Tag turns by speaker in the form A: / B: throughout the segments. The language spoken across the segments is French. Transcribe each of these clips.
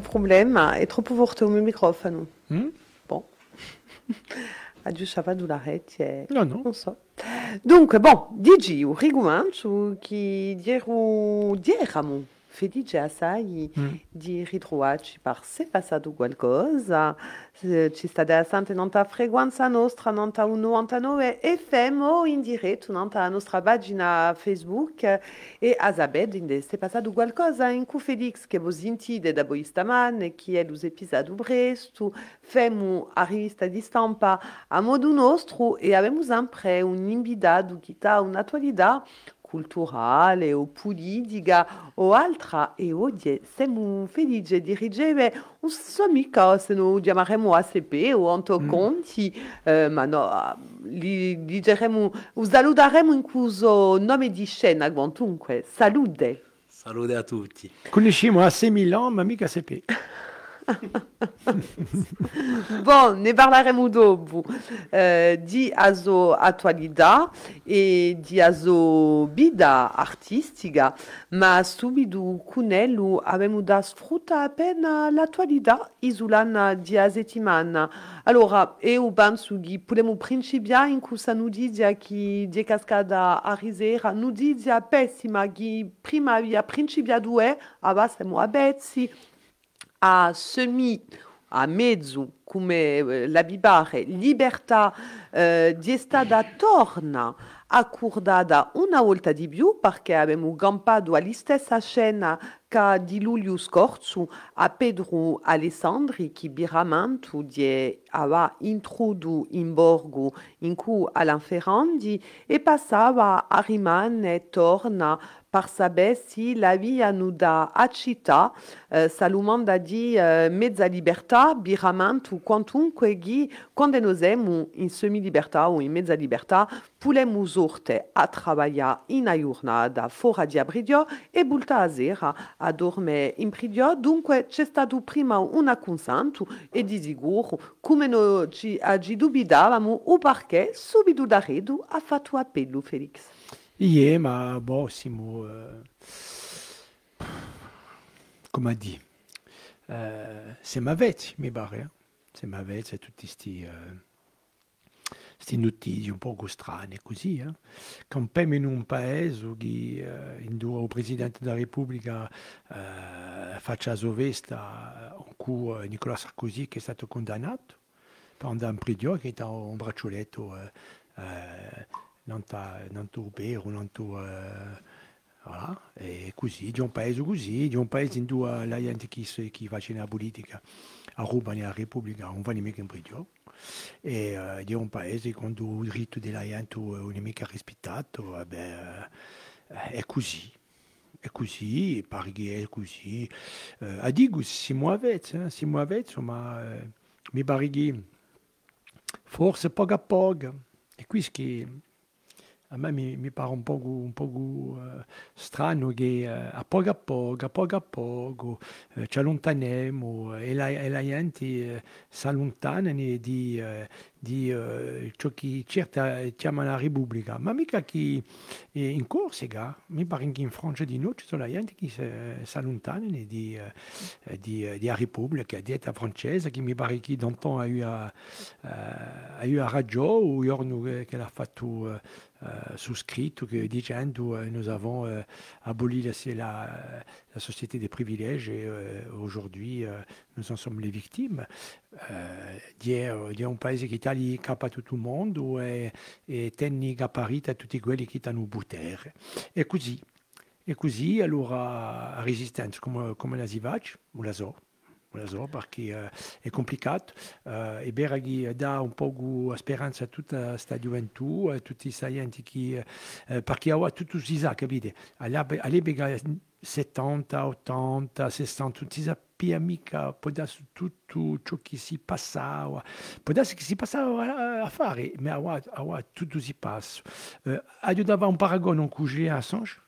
A: problema, è troppo forte il mio microfono.
B: Mm?
A: Bon. Adieu, ça va la rete?
B: Non, non.
A: Non so. Dunque, bon, dici, un rigumancio che diero, dieramo felice assai
B: Mm.
A: di ritrovarci per se è passato qualcosa. Se Ci sta interessante nella frequenza nostra, nella 99 FM o in diretto nella nostra pagina Facebook e a sapere se è passato qualcosa in cui Felix che voi sentite da voi stamane, che è l'episodio presto, femo a rivista di stampa a modo nostro e abbiamo sempre un invitato che ha un'attualità culturale o politica o altra e oggi siamo felici di ricevere un suo amico, se lo chiameremo ACP o Anto Conti, eh, ma no, gli diremo, lo saluteremo in questo nome di scena, quantunque, salute.
C: Salute a tutti.
B: Conosciamo a 6.000 ans, ma mica sepe.
A: Bon, ne parleremo dopo eh, di aso attualità e di aso vita artistica, ma subito con ello abbiamo da sfruttare appena l'attualità isolana di a settimana. Allora, io penso che possiamo principiare in questa notizia che di cascata a risera, notizia pessima che prima aveva principiato e ora a a semi, a mezzo, come eh, la bibare, libertà eh, di stata torna accordata una volta di più perché abbiamo campato alla stessa scena che di luglio scorso a Pedro Alessandri che biramento di aveva introdotto in borgo in cui Alain Ferrandi e passava a rimanere torna per sapere se la via nu da a città eh, salumanda di eh, mezza libertà biramento quantunque che quando noi siamo in semi-libertà o in mezza libertà sorte a lavorare in una giornata fuori di abridio e volta a a dormire in pridio. Dunque c'è stato prima un consenso e di sicuro come noi ci, ci dubitavamo o perché subito da redo ha fatto appello Felix
B: Ie, ma boh, siamo... eh, come di? Eh, siamo avvezzi, mi pare. eh. Siamo avvezzi a tutti questi... queste notizie un po' strane così, eh? campiamo in un paese che eh, in due il Presidente della Repubblica eh, faccia sovesta in cui eh, Nicolas Sarkozy che è stato condannato per andare in prigione, che è un braccioletto eh, non non vero, non eh, voilà. E così, di un paese così, di un la gente che, si- che fa la politica a Roma nella Repubblica non va e eh, un diritto della gente eh, eh, è così. Pare che è così. Eh, a siamo avvezzi, eh, siamo avvezzi, ma eh, mi pare che forse. E me mi, mi pare un po', un po' eh, strano che eh, a poco a poco, a poco a poco eh, ci allontaniamo e la, e la gente si allontana di, di ciò che certa chiama la Repubblica, ma mica che in Corsica, mi pare che in Francia di noi ci sono la gente che si, allontana di, di, di la Repubblica, dieta francese, che mi pare che Danton ha eu a, ha eu a ragione, o giorno che l'ha fatto eh, euh, souscrit que dicendo euh, nous avons euh, aboli la, société des privilèges et aujourd'hui nous en sommes les victimes. Di, un paese che tagli capo a tutto il mondo e, e tenni caparita a tutti quelli che stanno butere. E così, e così allora la resistenza come, come la faccia, non la so, so perché eh, è complicato. Eh, è vero che dà un po' speranza a tutta questa gioventù, a tutti questi gente che, eh, perché ora tutto si sa, capite? All'epoca 70, 80, 60, non si sapeva mica, può darsi tutto ciò che si passava, può darsi che si passava a, a fare, ma ora tutto si passa. Eh, davo un paragone con Julian Assange,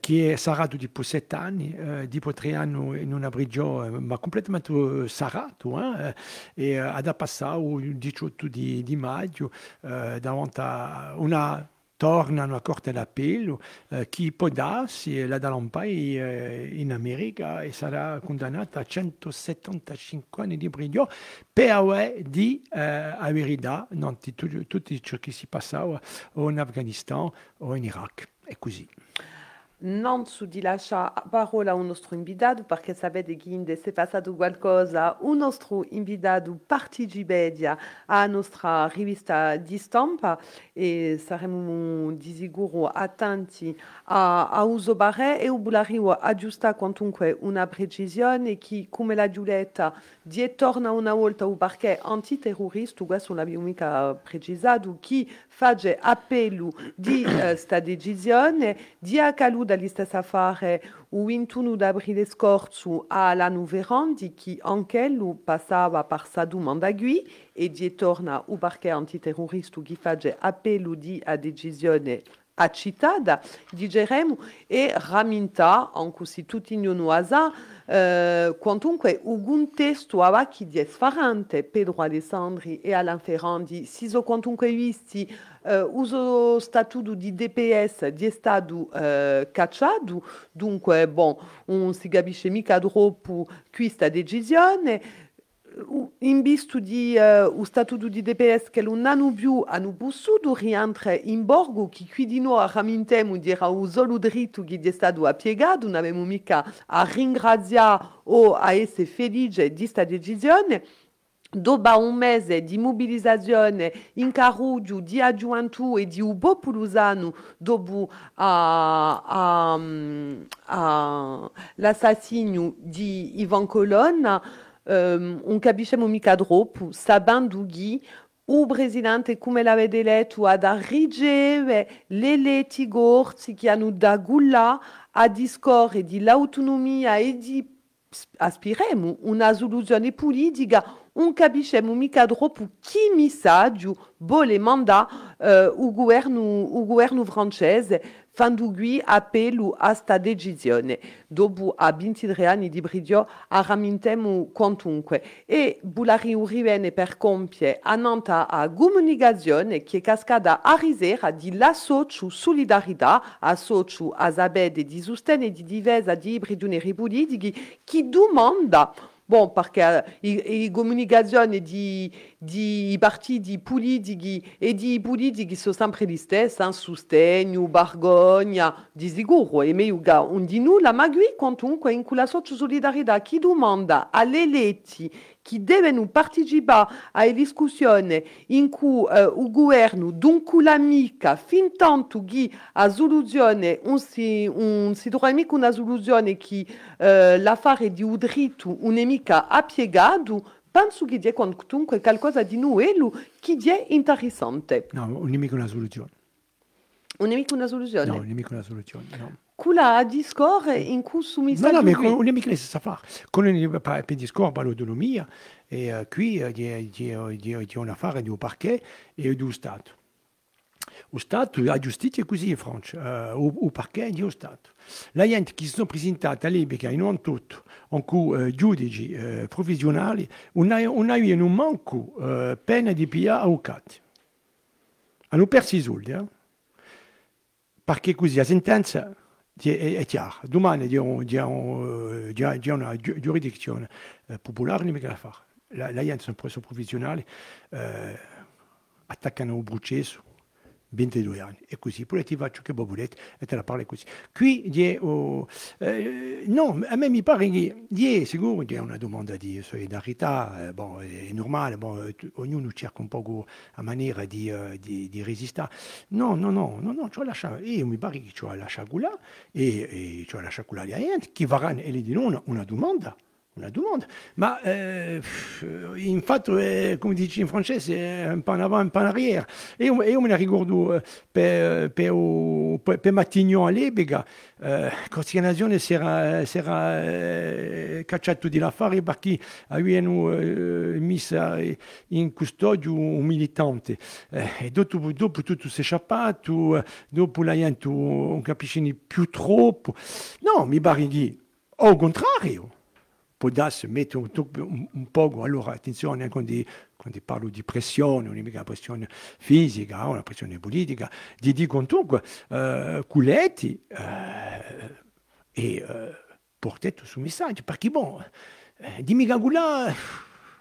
B: che sarato dopo sette anni, dopo tre anni in una prigione, ma completamente eh, sarato, eh, e ha passato il 18 di, di maggio eh, davanti a una tornano a Corte d'Appello, eh, chi può darsi la Dalampai eh, in America e sarà condannata a 175 anni di brigio per di eh, verità tutto, tutto ciò che si passava o in Afghanistan o in Iraq. È così.
A: non su di lascia parola a un nostro invitato perché sapete che se è passato qualcosa un nostro invitato partecipa alla nostra rivista di stampa e saremo di sicuro attenti a, a uso bare e volevo aggiustare quantunque una precisione che come la Giulietta di torna una volta o perché antiterrorista questo l'abbiamo mica precisato chi fa appello di uh, sta decisione di accaduto dagli stessi affari il 21 aprile scorso alla Nuverandi che anche lui passava per sa domanda qui e di torna o perché antiterrorista che fa appello di a decisione accittata digeremo e raminta anche se tutti non uh, quantunque un testo ava chi di sfarante Pedro Alessandri e Alain Ferrandi siso quantunque visti uh, uso statuto di DPS di stato uh, cacciato dunque bon non si capisce mica troppo questa decisione in visto di uh, o statuto di DPS che non hanno più hanno possuto rientrare in borgo che qui di noi ramintemo di era un solo dritto che è stato appiegato non abbiamo mica a ringraziare o a essere felici di questa decisione. Dopo un mese di mobilizzazione in Caruggio, di aggiuntu e di Ubo Pulusano dopo l'assassinio di Ivan Colonna, um, un capisce mica troppo, sabendo che o presidente, come l'avete letto, ha da ricevere le leggi corsi che da gulla a discorrere di l'autonomia e di aspiremo una soluzione politica un capiscemo mica troppo chi messaggio vuole mandare uh, o, governo, o francese Fandugui appello a sta decisione. Dopo a 23 anni di brigio arramintemo quantunque e Bulari rivenne per compiere annanta a comunicazione che cascada a risera di la socio solidarietà a di sostegno di difesa di ibridioni politici che domanda Bon, perché i, i comunicazioni di, di partiti politici e di politici sono sempre gli stessi, eh? sostegno, vergogna, di sicuro, e meglio un di nulla, ma qui comunque in quella solidarietà chi domanda? Alle eletti che devono partecipare alle discussioni in cui uh, il governo, dunque l'amica, fin tanto che la soluzione, non si, un, si trova mica una soluzione che uh, l'affare di un dritto non è mica appiegato, penso che è comunque qualcosa di nuovo che è interessante.
B: No, è mica una soluzione.
A: È mica una soluzione?
B: No, è mica una soluzione, no.
A: Quella a discorre in cui su
B: No, no, mais on est mica sa fare. Con il per discorre l'autonomia e uh, qui c'è un affare di un parquet e di un Stato. O Stato, la giustizia è così in Francia, uh, o, parquet di Stato. La gente che si sono presentati all'epoca in un tutto, in cui uh, giudici uh, provvisionali, non avevano manco uh, pena di pia avvocati. Hanno perso i soldi, eh? perché così la sentenza. Domani c'è un, una giurisdizione popolare, non è che la fare. La, la gente sono preso provvisionali, eh, attaccano un brucesso, 22 anni e così, pure ti faccio che volete e te la parli così. Qui oh, eh, no, a me mi pare che sicuro che è una domanda di solidarietà, eh, bon, è normale, bon, ognuno cerca un po' la maniera di, uh, di, di resistere. No, no, no, no, no, io mi pare che cioè lascia là e, e cioè lascia là, che varranno e gli dicono una, una una domanda, ma eh, infatti, eh, come dici in francese, è un po' in avanti, un po' in arrière. E io, me ne ricordo eh, per, per, per, per Matignon all'epoca, eh, Costituzione si era, si era eh, cacciato di l'affare perché avevano eh, messo in custodia un militante. Eh, e dopo, dopo tutto si è scappato, eh, dopo la gente non capisce più troppo. No, mi al contrario, podasse mettere un, un, poco, allora attenzione quando, quando parlo di pressione, non è mica pressione fisica, una pressione politica, di dicono dunque, uh, culetti uh, e uh, portate su messaggio, perché bon, eh, dimmi che là,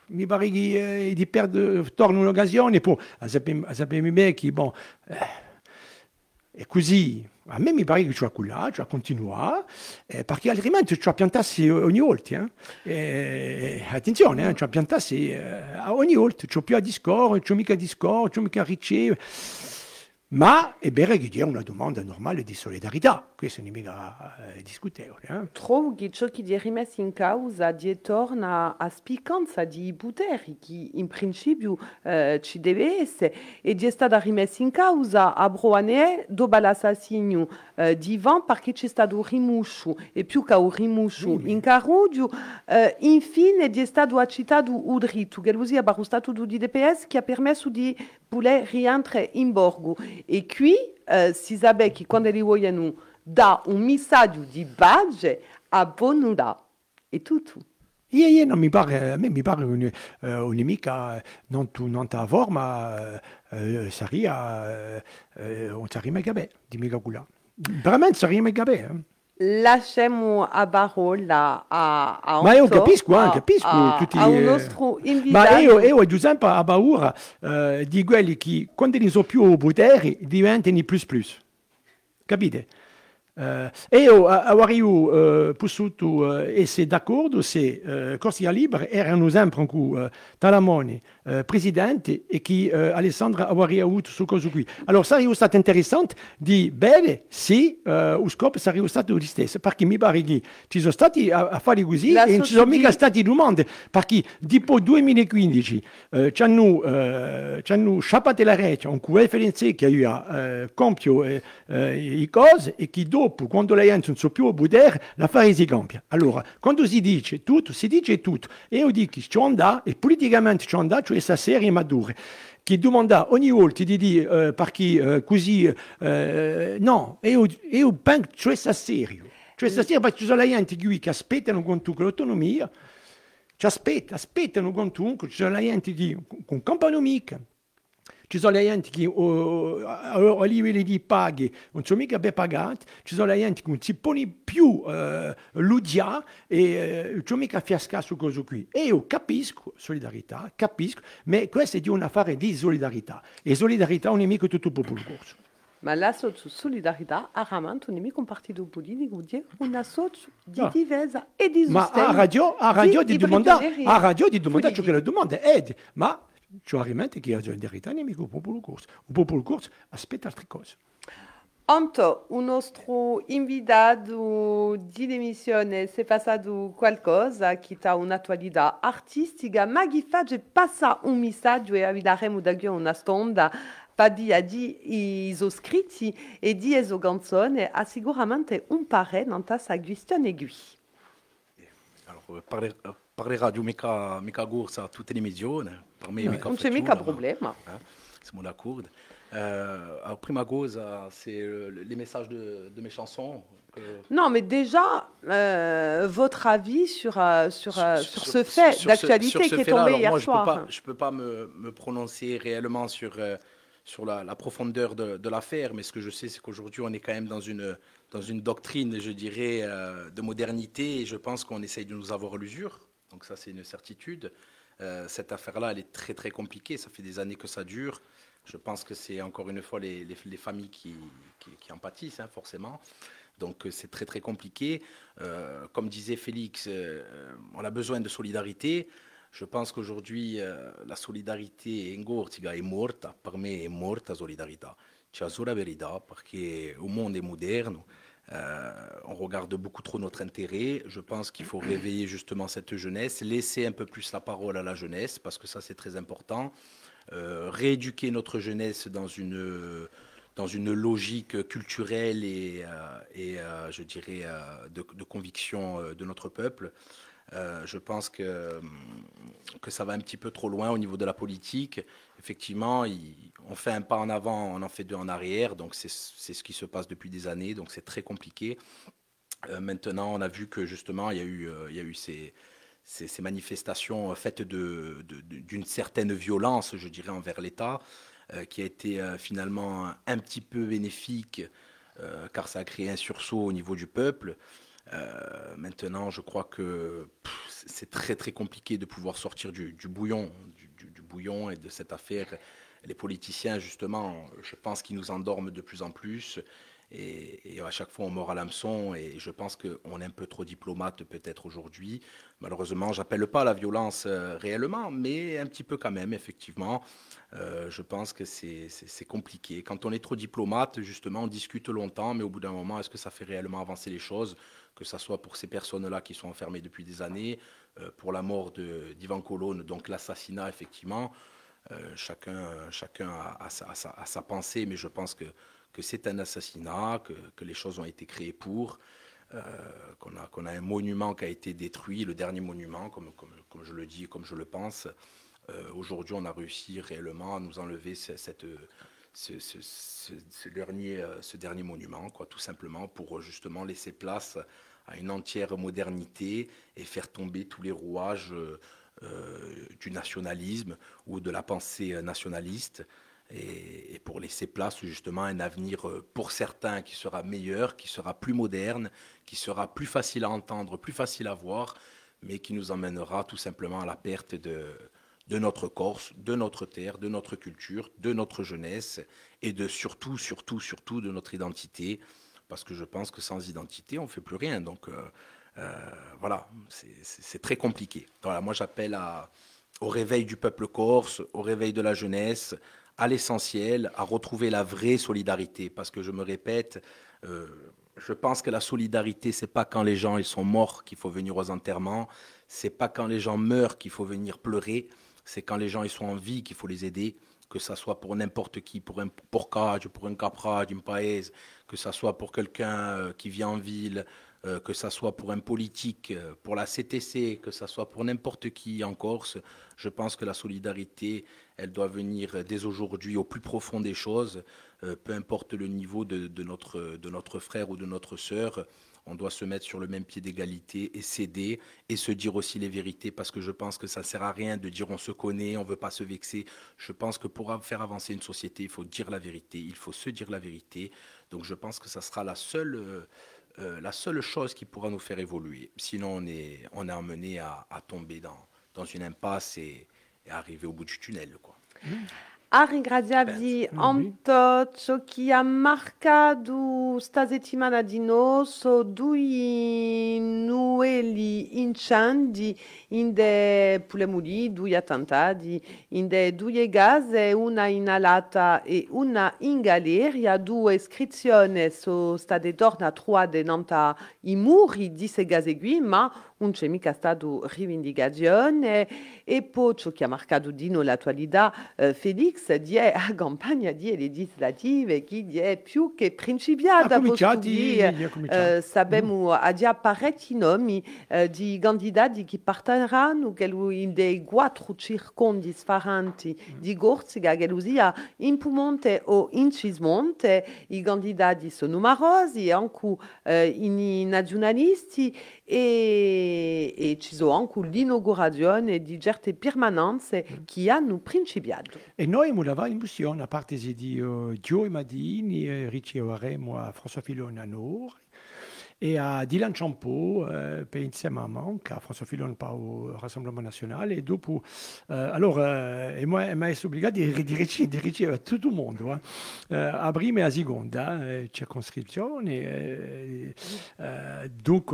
B: mi pare che eh, di perdere, torna un'occasione, poi sappiamo bene che bon, eh, è così, a me mi pare che ci quella, ci continuare, eh, perché altrimenti ci piantassi ogni volta. Eh. Eh, attenzione, eh, ci piantassi eh, ogni volta, c'ho più a discorrere, c'ho mica a discorrere, c'ho mica a ricevere. Ma è vero che c'è una domanda normale di solidarietà, è mica eh, discutibile. Eh?
A: Trovo che ciò che è rimesso in causa di torna a spicanza di poteri che in principio eh, ci deve essere e di è stata rimessa in causa a Broane dopo l'assassinio eh, di Ivan perché c'è stato un rimuscio e più che un rimuscio in Carudio eh, infine è stato accettato un dritto che lui ha stato di DPS che ha permesso di poter rientrare in borgo e qui eh, si sa che quando li vogliono dà un messaggio di base a Bonura. È tutto.
B: Io, io non mi pare, a me mi pare un, uh, un'amica non, tu, non ta forma uh, uh, sarebbe uh, un sarebbe mega bene, di mega quella. Veramente mega bene.
A: Lasciamo a Barola a, a
B: Ma io capisco, a, capisco
A: a,
B: tutti
A: a un nostro invitato.
B: Ma io, io ad esempio a paura di quelli che quando non sono più poteri diventano più più. Capite? Uh, io avrei potuto essere d'accordo se Corsia Libre era un esempio in cui Talamoni, presidente, e che Alessandra avrebbe avuto su cosa qui. Allora sarebbe stato interessante di bene se lo scopo sarebbe stato lo stesso, perché mi pare che ci sono stati a, a fare così e non ci sono mica stati domande, perché dopo 2015 uh, ci hanno, ci hanno sciappato la rete un cui FNC che aveva compiuto le cose e che dopo, quando la gente non so più a potere, l'affare si cambia. Allora, quando si dice tutto, si dice tutto. E io dico che ci andà, e politicamente ci andà, cioè questa serie matura che domanda ogni volta di dire uh, perché uh, così uh, no, io, io penso cioè sta serio cioè sta serio perché ci sono gente qui che aspettano con tu l'autonomia ci aspetta, aspettano con tu ci sono gente che con camponomica ci sono le gente che uh, a livello di paghe non sono mica ben pagate, ci sono le gente che non si pone più uh, l'udia e non uh, sono mica fiascato su questo qui. E io capisco solidarietà, capisco, ma questo è di un affare di solidarietà. E solidarietà non è mica tutto il popolo corso.
A: Ma la solidarietà ha un nemico un partito politico, una socio di difesa e di sostegno.
B: Ma a radio, a radio di, di a radio di domandare ciò che la domanda è, ma Il popolo corso aspetta altre cose.
A: Anto, un nostro invitato di emissione si è passato qualcosa che ha un'attualità artistica, ma che fa passa un messaggio e avremo da qui una stonda per dire di i scritti e ha sicuramente un pare non ta sa.
C: Alors, parler, parlerà di mica, mica corsa a tutte le emissioni. Per me, mica
A: non c'è mica problema.
C: C'est mon accord. Euh, alors, prima cosa, c'est les messages de, de mes chansons.
A: Non, mais déjà, euh, votre avis sur, euh, sur, sur, sur, ce fait d'actualité qui est tombé hier
C: moi,
A: soir.
C: Je ne peux pas, me, me, prononcer réellement sur, euh, sur la, la, profondeur de, de l'affaire, mais ce que je sais, c'est qu'aujourd'hui, on est quand même dans une, dans une doctrine, je dirais, euh, de modernité, et je pense qu'on essaye de nous avoir l'usure. Donc ça, c'est une certitude. Euh, cette affaire-là, elle est très très compliquée. Ça fait des années que ça dure. Je pense que c'est encore une fois les, les, les familles qui, qui, en pâtissent, hein, forcément. Donc euh, c'est très très compliqué. Euh, comme disait Félix, on a besoin de solidarité. Je pense qu'aujourd'hui, la solidarité ingortiga est morte. Per me è morta solidarietà. C'è solo verità perché il mondo è moderno. Euh, on regarde beaucoup trop notre intérêt. Je pense qu'il faut réveiller justement cette jeunesse, laisser un peu plus la parole à la jeunesse, parce que ça c'est très important. Euh, rééduquer notre jeunesse dans une, logique culturelle et, euh, je dirais de, conviction de notre peuple. Je pense que, que ça va un petit peu trop loin au niveau de la politique. Effectivement, on fait un pas en avant, on en fait deux en arrière. Donc c'est ce qui se passe depuis des années. Donc c'est très compliqué. Euh, maintenant, on a vu que justement, il y a eu, euh, il y a eu ces, ces, manifestations faites d'une de, certaine violence, je dirais, envers l'État, qui a été finalement un petit peu bénéfique, car ça a créé un sursaut au niveau du peuple. Maintenant, je crois que c'est très très compliqué de pouvoir sortir du, bouillon, du, bouillon et de cette affaire. Les politiciens, justement, je pense qu'ils nous endorment de plus en plus. Et, à chaque fois, on mord à l'hameçon. Et je pense qu'on est un peu trop diplomate peut-être aujourd'hui. Malheureusement, j'appelle pas la violence euh, réellement, mais un petit peu quand même, effectivement. Euh, je pense que c'est compliqué. Quand on est trop diplomate, justement, on discute longtemps, mais au bout d'un moment, est-ce que ça fait réellement avancer les choses? Que ce soit pour ces personnes-là qui sont enfermées depuis des années, euh, pour la mort d'Ivan Colonne, donc l'assassinat, effectivement. chacun chacun a, sa, pensée, mais je pense que que c'est un assassinat, que, les choses ont été créées pour, euh, qu'on a, qu'on a, un monument qui a été détruit, le dernier monument, comme, comme, comme je le dis, comme je le pense. Euh, aujourd'hui, on a réussi réellement à nous enlever cette, ce, dernier, euh, ce dernier monument, quoi, tout simplement pour justement laisser place à une entière modernité et faire tomber tous les rouages du nationalisme ou de la pensée nationaliste et, pour laisser place justement à un avenir euh, pour certains qui sera meilleur, qui sera plus moderne, qui sera plus facile à entendre, plus facile à voir, mais qui nous emmènera tout simplement à la perte de, de notre Corse, de notre terre, de notre culture, de notre jeunesse et de surtout, surtout, surtout de notre identité, parce que je pense que sans identité, on ne fait plus rien. Donc euh, euh, voilà, c'est très compliqué. Voilà, moi j'appelle au réveil du peuple corse, au réveil de la jeunesse, à l'essentiel, à retrouver la vraie solidarité. Parce que je me répète, euh, je pense que la solidarité, c'est pas quand les gens ils sont morts qu'il faut venir aux enterrements, c'est pas quand les gens meurent qu'il faut venir pleurer, c'est quand les gens ils sont en vie qu'il faut les aider, que ça soit pour n'importe qui, pour un porcage, pour un capra, d'une paese, que ça soit pour quelqu'un euh, qui vit en ville, euh, que ça soit pour un politique, pour la CTC, que ça soit pour n'importe qui en Corse. Je pense que la solidarité, elle doit venir dès aujourd'hui au plus profond des choses, euh, peu importe le niveau de, notre, de notre frère ou de notre sœur. On doit se mettre sur le même pied d'égalité et céder et se dire aussi les vérités parce que je pense que ça ne sert à rien de dire on se connaît, on ne veut pas se vexer. Je pense que pour faire avancer une société, il faut dire la vérité, il faut se dire la vérité. Donc je pense que ça sera la seule, euh, euh, la seule chose qui pourra nous faire évoluer. Sinon, on est, on est amené à, tomber dans, dans une impasse et, et arriver au bout du tunnel. Quoi.
A: A ringraziarvi onto ciò che ha marcato sta settimana di nosso due nueli incendi in de pulemuri, due attentati, in de due gase, una inalata e una in galleria, due iscrizioni sono state tornate trovate nanta i muri di queste gase qui, ma non c'è mica stato rivendicazione e poi ciò che ha marcato Dino l'attualità eh, Felix di è a campagna di legislative che è più che principiata
B: di,
A: eh, sappiamo mm. già parecchi nomi eh, di candidati che partiranno che in dei quattro circondi differenti mm. di Gorziga che sia in Pumonte o in Cismonte i candidati sono numerosi anche eh, i nazionalisti e, e ci sono anche l'inaugurazione di certe permanenze che hanno principiato.
B: E noi abbiamo in missione, a parte di uh, Gio e Madini, riceveremo a François Filon a Nord, et à Dylan Champeau, euh, pays de maman, à François Fillon pas au Rassemblement National. Et donc, euh, alors, euh, et moi, elle suis obligé de diriger, à tout le monde, hein. euh, à Brime et à Zigonda, euh, circonscription. Et, euh, donc,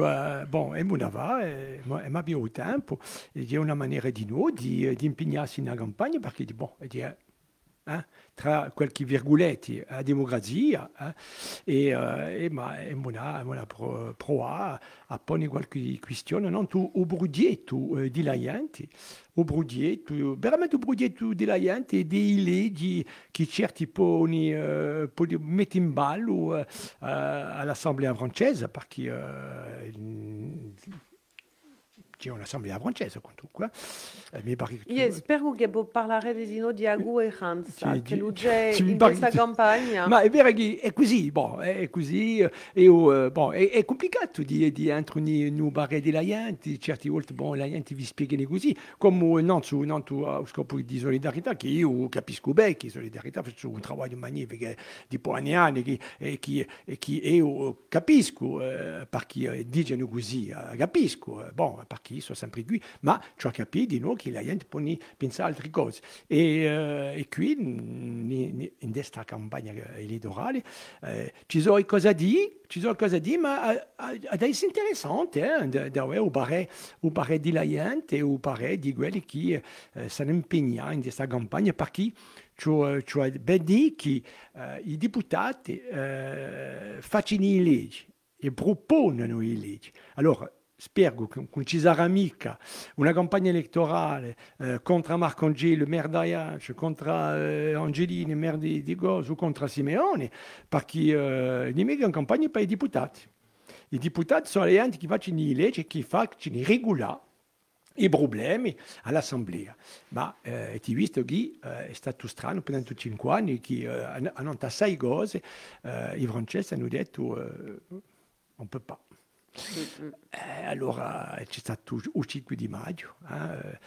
B: bon, et mon ava, elle m'a bien au temps, il y a une manière de nous, d'impignarsi in campagne, parce qu'il dit, bon, il dit, hein, tra qualche virgolette a democrazia eh, e, eh, e, ma, e mona, mona pro, proa a pone qualche questione. Non tu o brudietto eh, di laianti o brudietto veramente o brudietto di laianti e dei leggi che certi poni eh, metti in ballo eh, all'assemblea francese perché eh, c'è un'assemblea francese qua. Eh, mi pare che-
A: Io spero che può parlare di Sino di Agu e
B: Sì,
A: che lui c'è in questa
B: che-
A: campagna.
B: Ma è vero che è così, è e, è, è complicato di, di entrare in barre della gente, certe volte boh, la gente vi spiegano così, come non su, non su a scopo di solidarietà, che io capisco bene che solidarietà faccio un lavoro magnifico di buoni anni, che, e che, e che io capisco, eh, perché dicono così, capisco, boh, perché sono sempre qui, ma ciò capito di noi che la gente può pensare altre cose. E, eh, e qui, in questa campagna elettorale, eh, ci sono cose a dire, ci sono cose a dire, ma eh, adesso è interessante, eh, avere parere, di la gente, un parere di quelli che eh, sono impegnati in questa campagna, perché cioè, ben dire che eh, i deputati eh, facciano le leggi e propongono le leggi. Allora, spero che non ci sarà mica una campagna elettorale eh, contro Marcangelo, maire d'Aiace, contro eh, Angelini, maire di, di Gozo, contro Simeone, perché eh, è mica una campagna per i deputati. I deputati sono le gente che fanno le leggi e che fanno regolare i problemi all'assemblea. Ma eh, ti ho visto che eh, è stato strano per 5 anni che eh, hanno hanno fatto sei cose, eh, i francesi hanno detto eh, non peut pas. Eh, allora c'è stato il 5 di maggio, eh,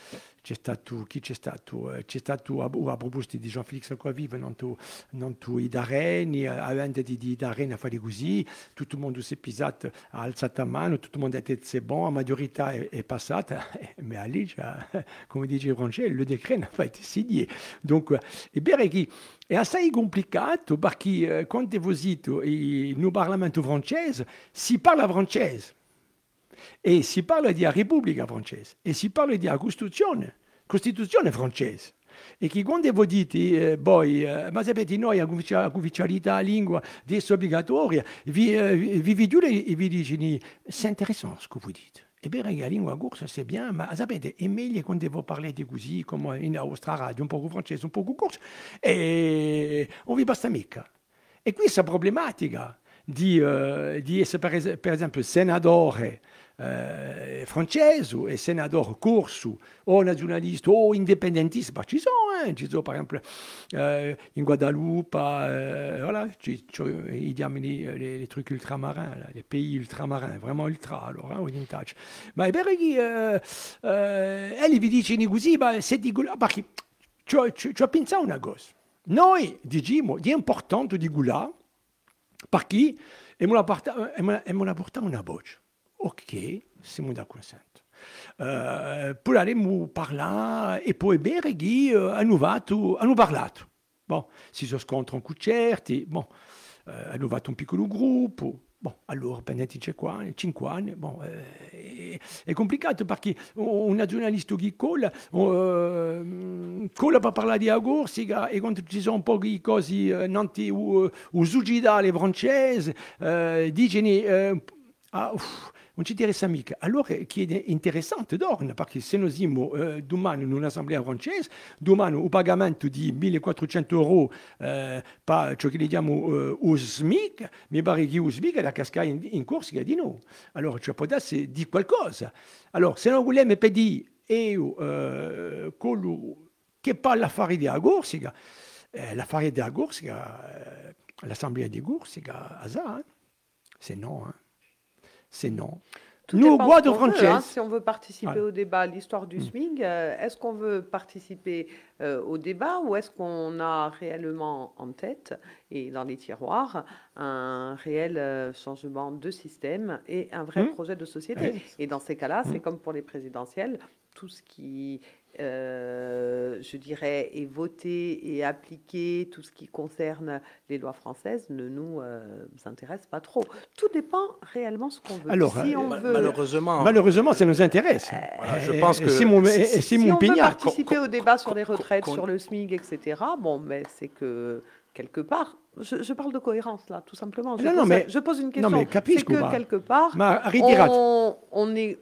B: c'è stato, chi c'è stato? Eh, C'è stato a, a proposito di Jean-Félix Acquaviva, non tu, non tu i Dareni, avendo di, di Dareni a fare così, tutto il mondo si è pisato, ha la il c'est bon, la maggiorità è, è passata, ma lì, come dice Ronchel, le decreto n'a pas été signé. Donc, è vero che è assai complicato perché eh, quando voi zitto nel Parlamento francese si parla francese e si parla di Repubblica francese e si parla di Costituzione, Costituzione francese. E che quando voi dite, eh, poi, eh, ma sapete, noi ufficialità lingua adesso obbligatoria, vi, eh, vi, vi giuro e vi dicono, c'est intéressant ce que vous vero che la lingua corsa c'est bien, ma sapete, è meglio quando voi parlate così, come in nostra radio, un po' francese, un po' corso, e non vi basta mica. E questa problematica di, eh, di essere, per, per esempio, senatore eh, francese e senatore corso o nazionalista o indipendentista, ma ci sono, eh, ci sono per esempio eh, in Guadalupe, eh, voilà, ci, ci, i diamini, les, les trucs ultramarins, là, les pays ultramarins, vraiment ultra, allora, eh, in touch. Ma vero che eh, elli vi dicono così, ma se dico, perché ci ho, ci, ci ho pensato una cosa. Noi diciamo, è importante di gula, perché e me la porta, e me, e me la porta una voce. Ok, siamo d'accordo. Uh, potremmo parlare e poi bere che uh, hanno, fatto, hanno parlato. Bon, si si scontrano con certi, bon, uh, hanno fatto un piccolo gruppo. Bon, allora, pendenti 5 anni, 5 anni bon, eh, è, è complicato perché un giornalista che colla, uh, colla per parlare di Agorsica e quando ci sono poche cose uh, non ti uh, usugidale francese, uh, dicono, uh, ah, uff, non ci interessa. Allora, che è interessante d'orna, perché se noi siamo eh, domani in un'assemblea francese, domani un pagamento di 1400 euro eh, per ciò che chiamiamo eh, SMIC, mi pare che SMIC è la cascata in, in Corsica di noi. Allora, ci può darsi di qualcosa. Allora, se non vogliamo pedire io eh, quello che parla l'affare di eh, di Corsica, eh, l'assemblea di hein. C'est non.
A: Tout
B: Nous,
A: dépend
B: bois de Frances.
A: hein. Si on veut participer
B: Voilà.
A: au débat, l'histoire du
B: Mm.
A: SMIC, euh, est-ce qu'on veut participer euh, au débat ou est-ce qu'on a réellement en tête et dans les tiroirs un réel euh, changement de système et un vrai
B: Mm.
A: projet de société? Et dans ces cas-là, c'est
B: Mm.
A: comme pour les présidentielles, tout ce qui, euh, je dirais, est voté et appliqué, tout ce qui concerne les lois françaises ne nous euh, intéresse pas trop. Tout dépend réellement ce qu'on veut.
B: Alors,
A: si
B: euh,
A: on veut,
C: Malheureusement,
B: Malheureusement, ça nous intéresse.
C: Voilà, je
B: Et-
C: pense
B: et
C: que
B: et- et
C: si-
A: si on veut
B: Pignard,
A: participer
C: Con-
A: au débat sur les retraites,
C: con-
A: sur le SMIC, etc., bon, mais c'est que quelque part, je, je parle de cohérence là, tout simplement. Je,
B: Non,
A: pose,
B: non, mais-
A: je pose une question.
B: mais
A: c'est que quelque part, on est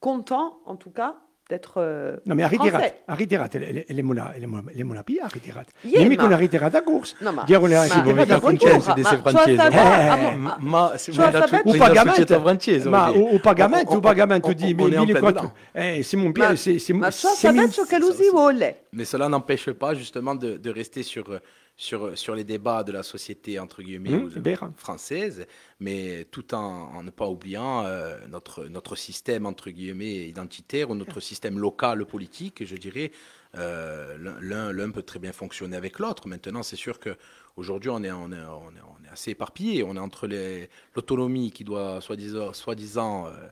A: content, en tout cas, d'être euh,
B: No, ma ha ritirato,
A: français.
B: ha ritirato le, le, mona- le, mona- le monapie, ha ritirato.
A: Yeah,
B: E mica
A: ma-
B: una ritirata a corsa.
A: No, ma-
B: Diavolo,
A: ma-
B: si
A: ma-
B: vuoi
A: ma-
B: da
A: ma-
B: francese,
A: ma-
C: dei
A: ma-
C: francesi.
A: cioè,
B: Eh,
A: sapere-
C: Ma,
A: ah,
C: ma se
A: Cioè,
C: vuoi la,
A: sapete-
B: O
C: la società
B: pagamento,
C: francese,
B: ma
C: voglio dire.
B: o, o pagamento,
C: On-
B: o pagamento
C: on-
B: di
C: on- on est en plein
B: 1400.
C: dedans.
B: Eh, Simon
A: ma,
B: Pierre, c'est c'est
A: ma
B: c'est
A: ciò
B: mille-
A: sapete che lo si vuole.
C: Mais cela n'empêche pas justement de, de rester sur, euh, sur, sur les débats de la société entre guillemets
B: Mmh,
C: française, mais tout en, en ne pas oubliant euh, notre, notre système entre guillemets identitaire ou notre système local politique, je dirais. Euh, l'un- L'un l'un peut très bien fonctionner avec l'autre. Maintenant, c'est sûr que aujourd'hui on est, on, est, on, est, on est assez éparpillé. On est entre les- l'autonomie qui doit soi-disant soi-disant, euh,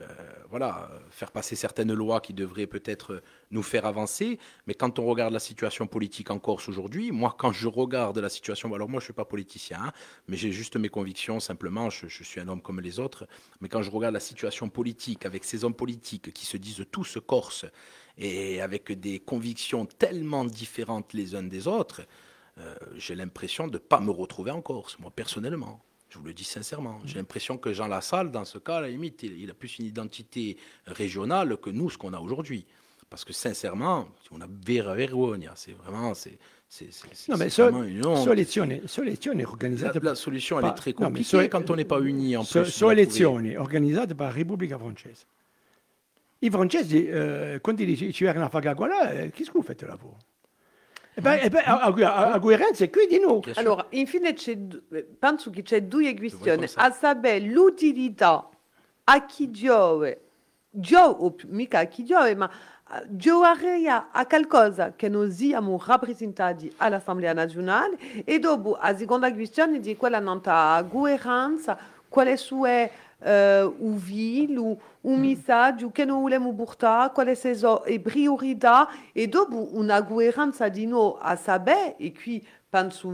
C: euh, voilà, euh, faire passer certaines lois qui devraient peut-être nous faire avancer. Mais quand on regarde la situation politique en Corse aujourd'hui, moi, quand je regarde la situation, alors moi, je suis pas politicien, hein, mais j'ai juste mes convictions, simplement, je, je suis un homme comme les autres. Mais quand je regarde la situation politique avec ces hommes politiques qui se disent tous Corses et avec des convictions tellement différentes les uns des autres, euh, j'ai l'impression de ne pas me retrouver en Corse, moi, personnellement. Je vous le dis sincèrement. J'ai l'impression que Jean Lassalle, dans ce cas, à la limite, il, a plus une identité régionale que nous, ce qu'on a aujourd'hui. Parce que sincèrement, on a vera vergogna. C'est vraiment, c'est, c'est, c'est, c'est-
B: No, ma
C: c'est
B: so,
C: une honte.
B: so elezioni, so elezioni
C: La, la solution, elle est très
B: mais
C: compliquée
B: so-
C: quand on n'est pas unis en
B: so,
C: plus.
B: so
C: vous la trouvez.
B: elezioni organizzate per la Repubblica Francese. I francesi, eh, quando dici ci erano a fare quella, eh, chi scuffette la lavoro? E beh, e beh, a, a, a, a Guerrenza è qui di noi.
A: Allora, infine eh, penso che c'è due questioni. A sapere l'utilità a chi giove, giove, o più- mica a chi giove, ma eh, giovare a qualcosa che noi siamo rappresentati all'Assemblea nazionale e dopo, a seconda questione di quella nota governanza, quale sue eh, uvil, u- un messaggio che noi vogliamo portare, quali sono le priorità e noi a sapere e qui penso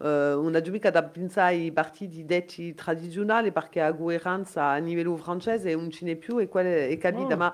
A: eh, una mica da pensare ai partiti detti tradizionali perché la governanza a livello francese non ce n'è più e quella è capita,
B: Oh.
A: ma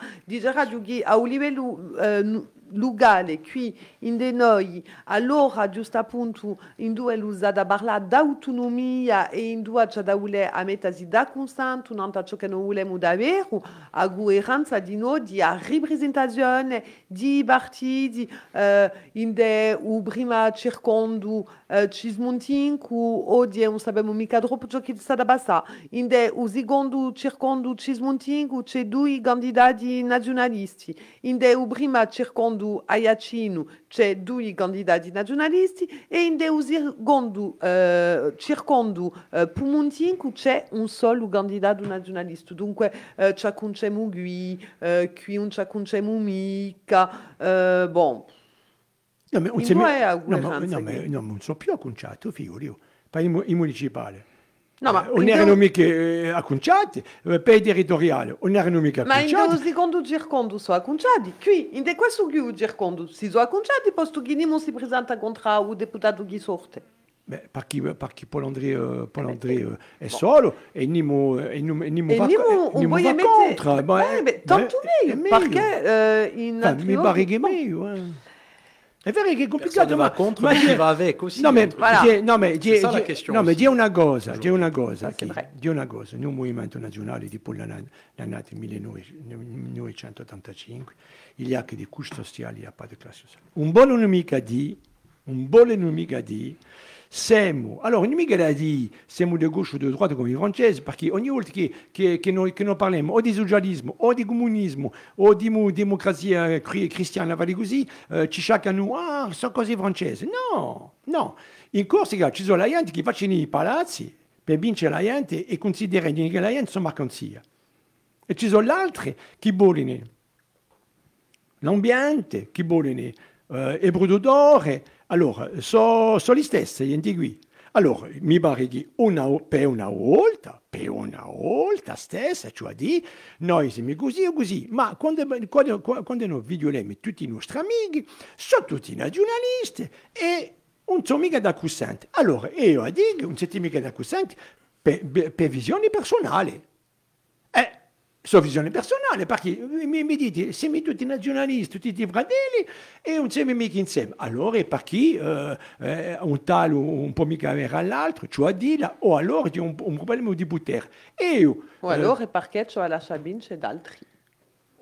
A: a un livello eh, locale qui in de noi allora giusto appunto in due l'usata parlare d'autonomia e in due c'è da voler a mettersi da costante non ciò che noi vogliamo davvero a governanza di noi di a rappresentazione di partiti eh, in de u prima circondo eh, ci smontinco o di non sappiamo mica troppo ciò che sta da passare in de u secondo circondo ci smontinco c'è due candidati nazionalisti. In de u prima circondo a Iacino c'è due candidati nazionalisti e in de u secondo eh, circondo eh, Pumontinco c'è un solo candidato nazionalista dunque eh, c'è concemo qui eh, qui non c'è concemo mica eh, bon
B: No, ma, non
A: In
B: si-
A: due a
B: no, ma,
A: Guerrenza
B: no, ma,
A: qui.
B: no, ma non sono più acconciati, figuri. io. Per i, mu- i municipali.
A: No, ma
B: Eh,
A: in
B: erano
A: due-
B: mica eh, eh, per i territoriali, non erano mica
A: Ma in
B: acconciati.
A: Qui, in questo sono posto che non si presenta contro il deputato che sorte.
B: Beh, Paul André, eh, Paul André, eh, è solo e Nimo, e Nimo, e Nimo
A: E
B: va,
A: Nimo,
B: e Nimo va contro.
A: Eh, beh, tanto meglio, perché eh, in
B: Enfin,
A: altri
B: mi
A: luoghi-
B: pare che è
A: bon.
B: meglio. eh. È vero che è
C: Personne
B: complicato,
C: ne
B: ma,
C: va contre,
B: ma die-
C: va avec aussi.
B: No,
C: entre
A: Voilà.
B: die- no,
C: la
B: die-
C: question
B: no, mais
C: aussi.
B: dis una cosa, dis una cosa, chi- di una cosa, noi movimento nazionale di Pollana, nati nel 1985, il y a che di couche sociale, il n'y a pas de classe sociale. Un buon nemico di, un buon nemico di, siamo, allora non mica siamo di gauche o di droite come i francesi, perché ogni volta che, che, che, noi, che o di socialismo, o di comunismo, o di mo- democrazia cri- cristiana, vale eh, ci ah, sono cose francesi. No, no. In Corsica ci sono la gente che facciano i palazzi per vincere la gente e considerano che la gente sono mercanzia. E ci sono altre che vogliono l'ambiente, chi vogliono eh, il. Allora, sono so gli stessi, gli qui. Allora, mi pare che una, per una volta, per una volta stessa, cioè di, noi siamo così o così, ma quando, noi vediamo tutti i nostri amici, sono tutti nazionalisti e non sono mica d'accusanti. Allora, io dico, non siete mica d'accusanti per, per visione personale. Eh, sua visione personale, perché mi, mi dite, siamo tutti nazionalisti, tutti i fratelli e non siamo mica insieme. Allora è perché eh, eh, un tale un po' mica avere all'altro, cioè dire, o allora c'è un, un problema di potere. E io,
A: O allora è perché c'è la Sabine c'è d'altri.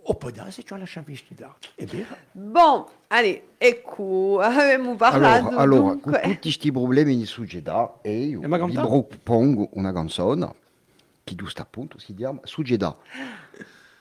B: oppure se c'è la sciampistica. È vero?
A: Bon, allez, ecco, abbiamo parlato
D: Allora, allora con
A: dunque.
D: tutti questi problemi di società, io vi propongo una canzone che giusto appunto si chiama Società.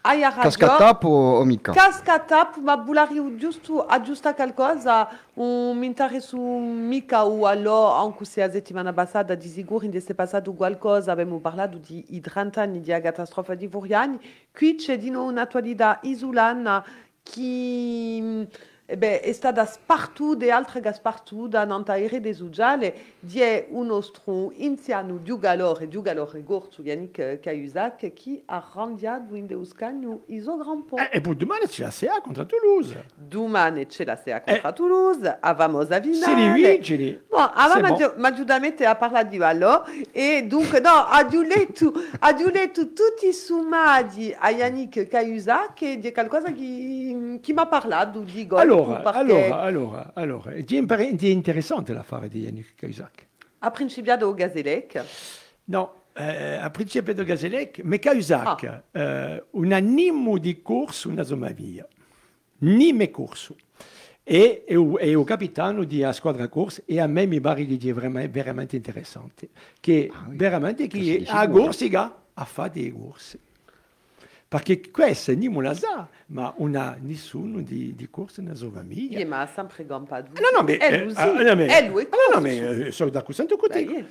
A: Hai ragione.
D: Cascatap o, o mica?
A: Cascatap, ma volare giusto aggiusta qualcosa, un mi interessa mica o allora, anche se la settimana passata di sicuro in è passato qualcosa, abbiamo parlato di i 30 anni di catastrofe di Voriani, qui c'è di nuovo un'attualità isolana che eh beh, è stata spartuta e altre che spartuta nell'aereo des Uggiale, di un nostro insiano Diugalor e Diugalor e Gorzu, Yannick Cahuzac, che ha randiato in Deuscagno iso Grand Pont.
B: Eh, e poi domani c'è la SEA contro Toulouse.
A: Domani c'è la Sera contro Toulouse, avevamo a Vinale.
B: vigili.
A: Bon, avevamo bon. maggiormente a parlare di Vallo e dunque no, ha letto, ha letto tutti i summati a Yannick Cahuzac che di qualcosa che, che mi ha parlato di gol.
B: Allora, allora, allora, allora, è interessante l'affare di Yannick Cahuzac.
A: ha principiato Gazelec.
B: No, eh, a principio di Gazelec, ma Cahuzac, eh, un animo di corso ha mai via. Ni me corso. E, e, o- e o capitano di a squadra corsa e a me mi pare di dire veramente, veramente interessante. Che
D: Ah oui.
B: veramente
D: Che
B: che a. Corsica ha fatto dei corsi. Perché questo non la sa, ma una, nessuno di, di corsa nella sua famiglia.
A: Ma ha sempre gampato.
B: No, no, euh, non, mais,
A: Elle, oui,
B: ah, non, mais euh, sono d'accordo con te.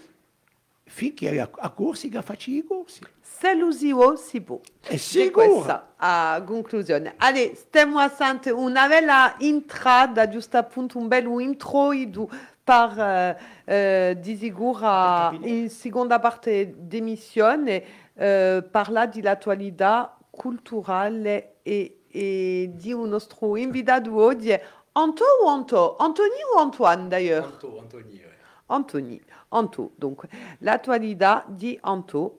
B: Finché a, a Corsica faccio i corsi.
A: Se si può.
B: È sicuro.
A: questa a conclusione. Allez, stiamo a una bella entrata, giusto appunto un bel introito per di sicuro in seconda parte d'emissione eh, parla dell'attualità culturale e, e di un nostro invitato oggi. Anto o Anto? Antoni o Antoine d'ailleurs?
C: Anto, Anthony, ouais.
A: Anthony, Anto, donc l'attualità di Anto,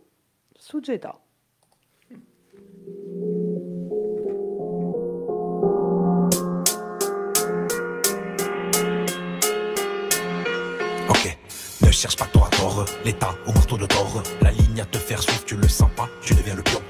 A: Sugeta.
E: Ok, ne cherche pas tort à tort, l'état au marteau de tort. La ligne à te faire suivre, tu le sens pas, tu deviens le pion.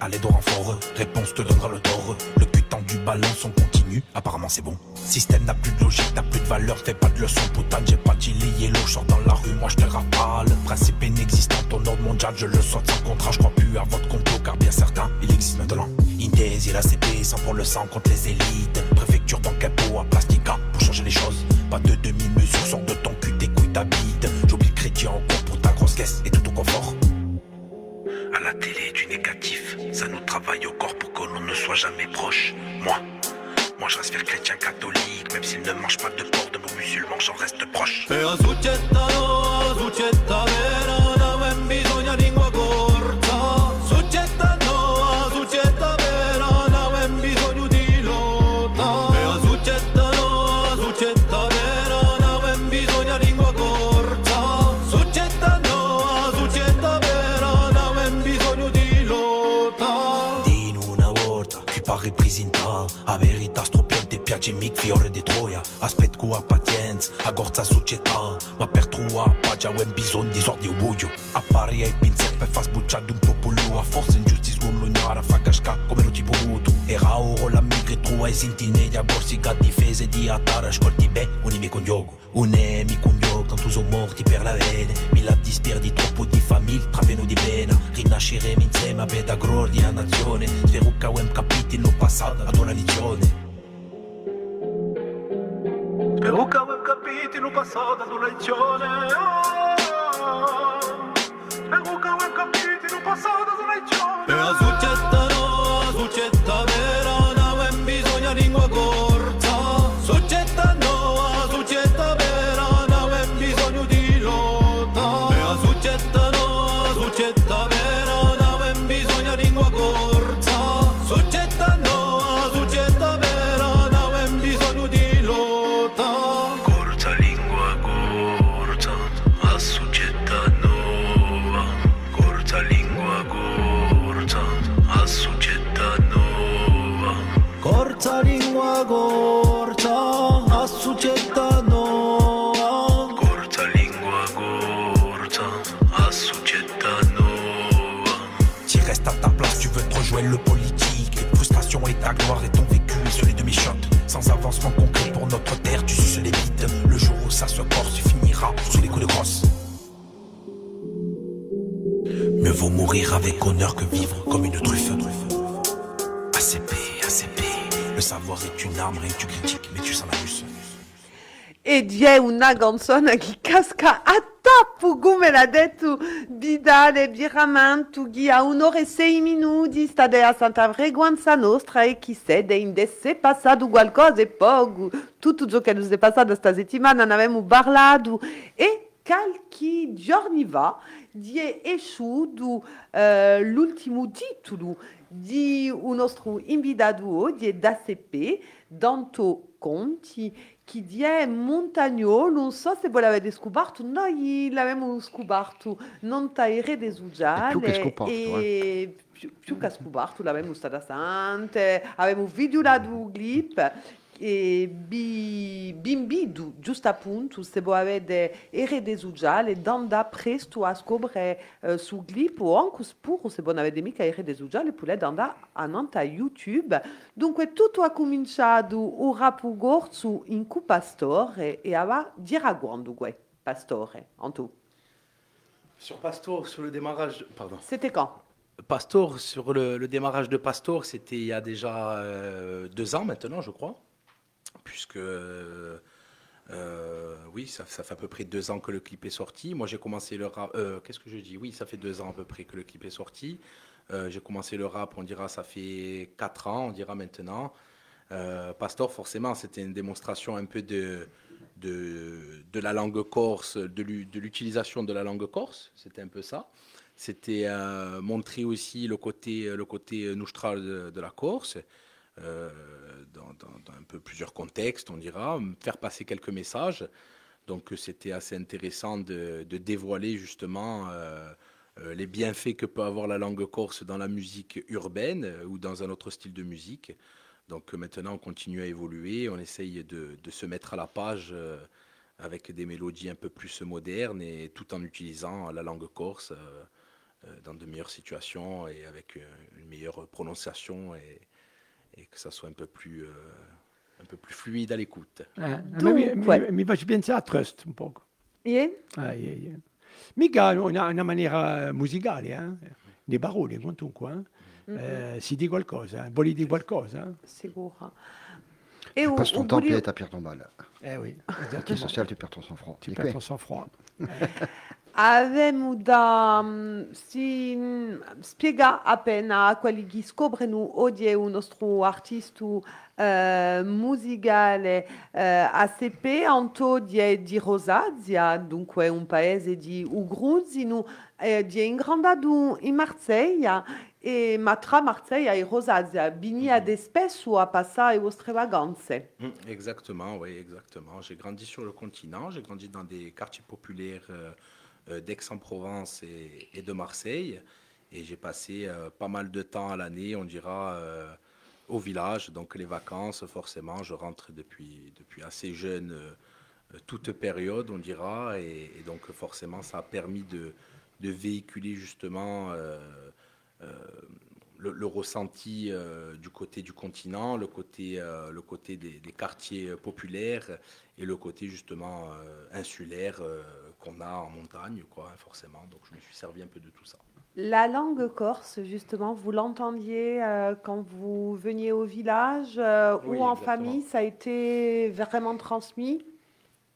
E: À l'aide au renfort, réponse te donnera le tort. Le cul tendu balance, on continue, apparemment c'est bon. Système n'a plus de logique, n'a plus de valeur, fais pas de leçon, putain, j'ai pas chillé yellow, je sors dans la rue, moi je te rafale. Principe inexistant, ton ordre mondial, je le saute sans contrat, je crois plus à votre complot, car bien certain, il existe maintenant. Indes, il a CP, sans pour le sang contre les élites. Préfecture dans capot à plastica, pour changer les choses. Pas de demi-mesure, sors de ton cul, tes couilles t'habitent. J'oublie chrétien en cours pour ta grosse caisse et tout ton confort. À la télé, du négatif, ça nous travaille au corps pour que l'on ne soit jamais proche. Moi, moi je reste fier chrétien catholique, même s'il ne mange pas de porc de mon musulman, j'en reste proche. Piace mic fiore di troia Aspet cu pazienza, a gorza società Ma per trua pagia ho bisogno di sordi o buio Appari ai pinzetti per far sbucciare un popolo A forza ingiustice con l'ognara fa casca come non ti potuto Era oro la migre trua e sintineia Borsica difese di atara Ascolti beh, un nemico con gioco Un nemico con gioco, tanto sono morti per la vene Mi la disperdi troppo di famiglia, traveno di pena Rinasceremo insieme a beda gloria nazione. Spero che abbiamo capito il passato ad una lezione
F: Spero che abbiamo capito in passato ad una lezione. Spero che abbiamo capito in passato ad una lezione.
E: Mourir avec honneur que vivre comme une truffe. ACP, ACP. Le savoir est une arme, que tu critiques, mais tu s'en abuses.
A: E die una canzone che casca a tappo come l'ha detto Bidale Biramantu che a un'ora e sei minuti sta a Santa Freguanza Nostra e chissà de inde se passato qualcosa e poco tutto ciò che nos è passato sta settimana ne avevamo parlato e qualche giorni fa di è esciuto eh, l'ultimo titolo di un nostro invitato di d'ACP Danto Conti che è Montagno, non so se voi l'avete scoperto, noi l'abbiamo scoperto. Non taire des
D: È più che scoperto,
A: e più, più che scoperto l'abbiamo stata sante, abbiamo videolato il clip e bi, bimbi, du- giusto appunto, se voi avete ere des Ujale, danda presto a scoprire eh, sul clip o anche pure se voi non avete mica ere des Ujale, potete andare a Nanta YouTube. Dunque tutto ha cominciato ora pugorzu in cu pastore e ava diraguando gue, pastore, en tout.
C: Sur Pastor, sur le démarrage. Pardon.
A: C'était quand?
C: Pastor, sur le, le démarrage de Pastor, c'était il y a déjà euh, deux ans maintenant, je crois. Puisque, euh, euh, oui, ça, fait à peu près deux ans que le clip est sorti. Moi, j'ai commencé le rap. euh, Qu'est-ce que je dis? Oui, ça fait deux ans à peu près que le clip est sorti. J'ai commencé le rap, on dira, ça fait quatre ans, on dira maintenant. Pastor, forcément, c'était une démonstration un peu de, de, la langue corse, de l'u- de l'utilisation de la langue corse. C'était un peu ça. C'était montrer aussi le côté, le côté de la Corse, euh, dans, un peu plusieurs contextes, on dira, faire passer quelques messages. Donc euh, c'était assez intéressant de, dévoiler justement euh, les bienfaits que peut avoir la langue corse dans la musique urbaine ou dans un autre style de musique. Donc maintenant, on continue à évoluer, on essaye de, de se mettre à la page avec des mélodies un peu plus modernes et tout en utilisant la langue corse dans de meilleures situations et avec une meilleure prononciation et, et que ça soit un peu plus, euh, un peu plus fluide à l'écoute.
B: A
A: Tu,
B: me, mi, mi, mi faccio pensare a Trust un po'.
A: Yeah.
B: Ah, yeah, yeah. Mica una, una maniera musicale, eh? di parole comunque. Eh? Eh, si di qualcosa, vuoi dire qualcosa?
A: Sicura. E
D: Tu
A: o-
D: passes ton temps, puis tu perds ton mal.
B: Eh oui, esattamente.
D: social, tu perds ton sang-froid. Di
B: perdo
D: qui?
B: sang-froid.
A: Avevamo da mm, si spiega appena quelli che scoprono oggi un nostro artista eh, musicale eh, ACP, Anto di, di Rosazia, dunque un paese di Ugruzino, eh, di è ingrandato in Marsiglia e ma tra Marsiglia e Rosazia, bini ad spesso a passare le vostre vacanze.
C: Mm, Exactement, oui, exactement. J'ai grandi sur le continent, j'ai grandi dans des quartiers populaires euh, d'Aix-en-Provence et, de Marseille. Et j'ai passé euh, pas mal de temps à l'année, on dira, euh, au village. Donc les vacances, forcément, je rentre depuis, depuis assez jeune, euh, euh, toute période, on dira. Et, donc forcément, ça a permis de, de véhiculer justement... euh, euh, le, ressenti euh, du côté du continent, le côté, euh, le côté des, quartiers euh, populaires et le côté justement euh, insulaire euh, qu'on a en montagne, quoi, forcément. Donc je me suis servi un peu de tout ça.
A: La langue corse, justement, vous l'entendiez euh, quand vous veniez au village euh,
C: Oui,
A: ou en
C: exactement.
A: famille, ça a été vraiment transmis?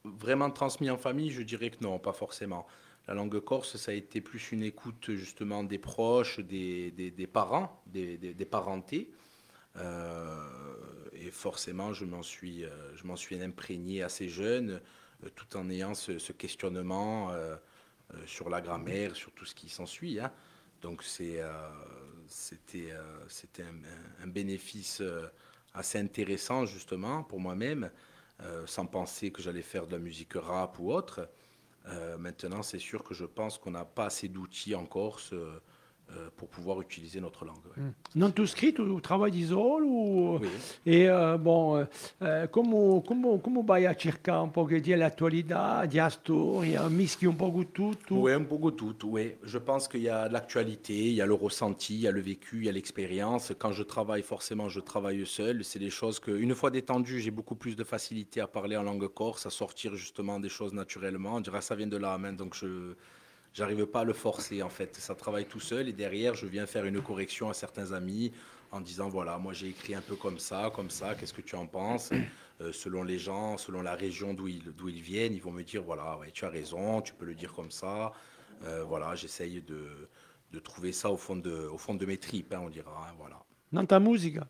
C: Vraiment transmis en famille, je dirais que non, pas forcément. La langue corse, ça a été plus une écoute justement des proches, des, des- des parents, des, parentés. Euh, et forcément, je m'en suis, je m'en suis imprégné assez jeune, tout en ayant ce, questionnement euh, euh, sur la grammaire, sur tout ce qui s'ensuit. hein. Donc euh, c'était, euh, un, un- bénéfice euh, assez intéressant justement pour moi-même, euh, sans penser que j'allais faire de la musique rap ou autre. Euh, maintenant, c'est sûr que je pense qu'on n'a pas assez d'outils en Corse euh, euh, pour pouvoir utiliser notre langue. ouais.
B: Non tu scrivi, tu travailli di solo? o-
C: Oui.
B: E eh, bon, come, come, come vai a cercare un po' di l'attualità, di storia, mischi un po' con tutto?
C: Oui, un peu tout. Oui, je pense qu'il y a l'actualité, il y a le ressenti, il y a le vécu, il y a l'expérience. Quand je travaille, forcément, je travaille seul. C'est des choses que, une fois détendu, j'ai beaucoup plus de facilité à parler en langue corse, à sortir justement des choses naturellement. On dirait ça vient de là, hein, donc je j'arrive pas à le forcer en fait. Ça travaille tout seul et derrière, je viens faire une correction à certains amis en disant voilà, moi j'ai écrit un peu comme ça, comme ça. Qu'est-ce que tu en penses? Euh, Selon les gens, selon la région d'où ils d'où ils viennent, ils vont me dire voilà, ouais, tu as raison, tu peux le dire comme ça. Euh, voilà, j'essaye de, de trouver ça au fond de, au fond de mes tripes, hein, on dira. hein, voilà.
B: Non ta musica?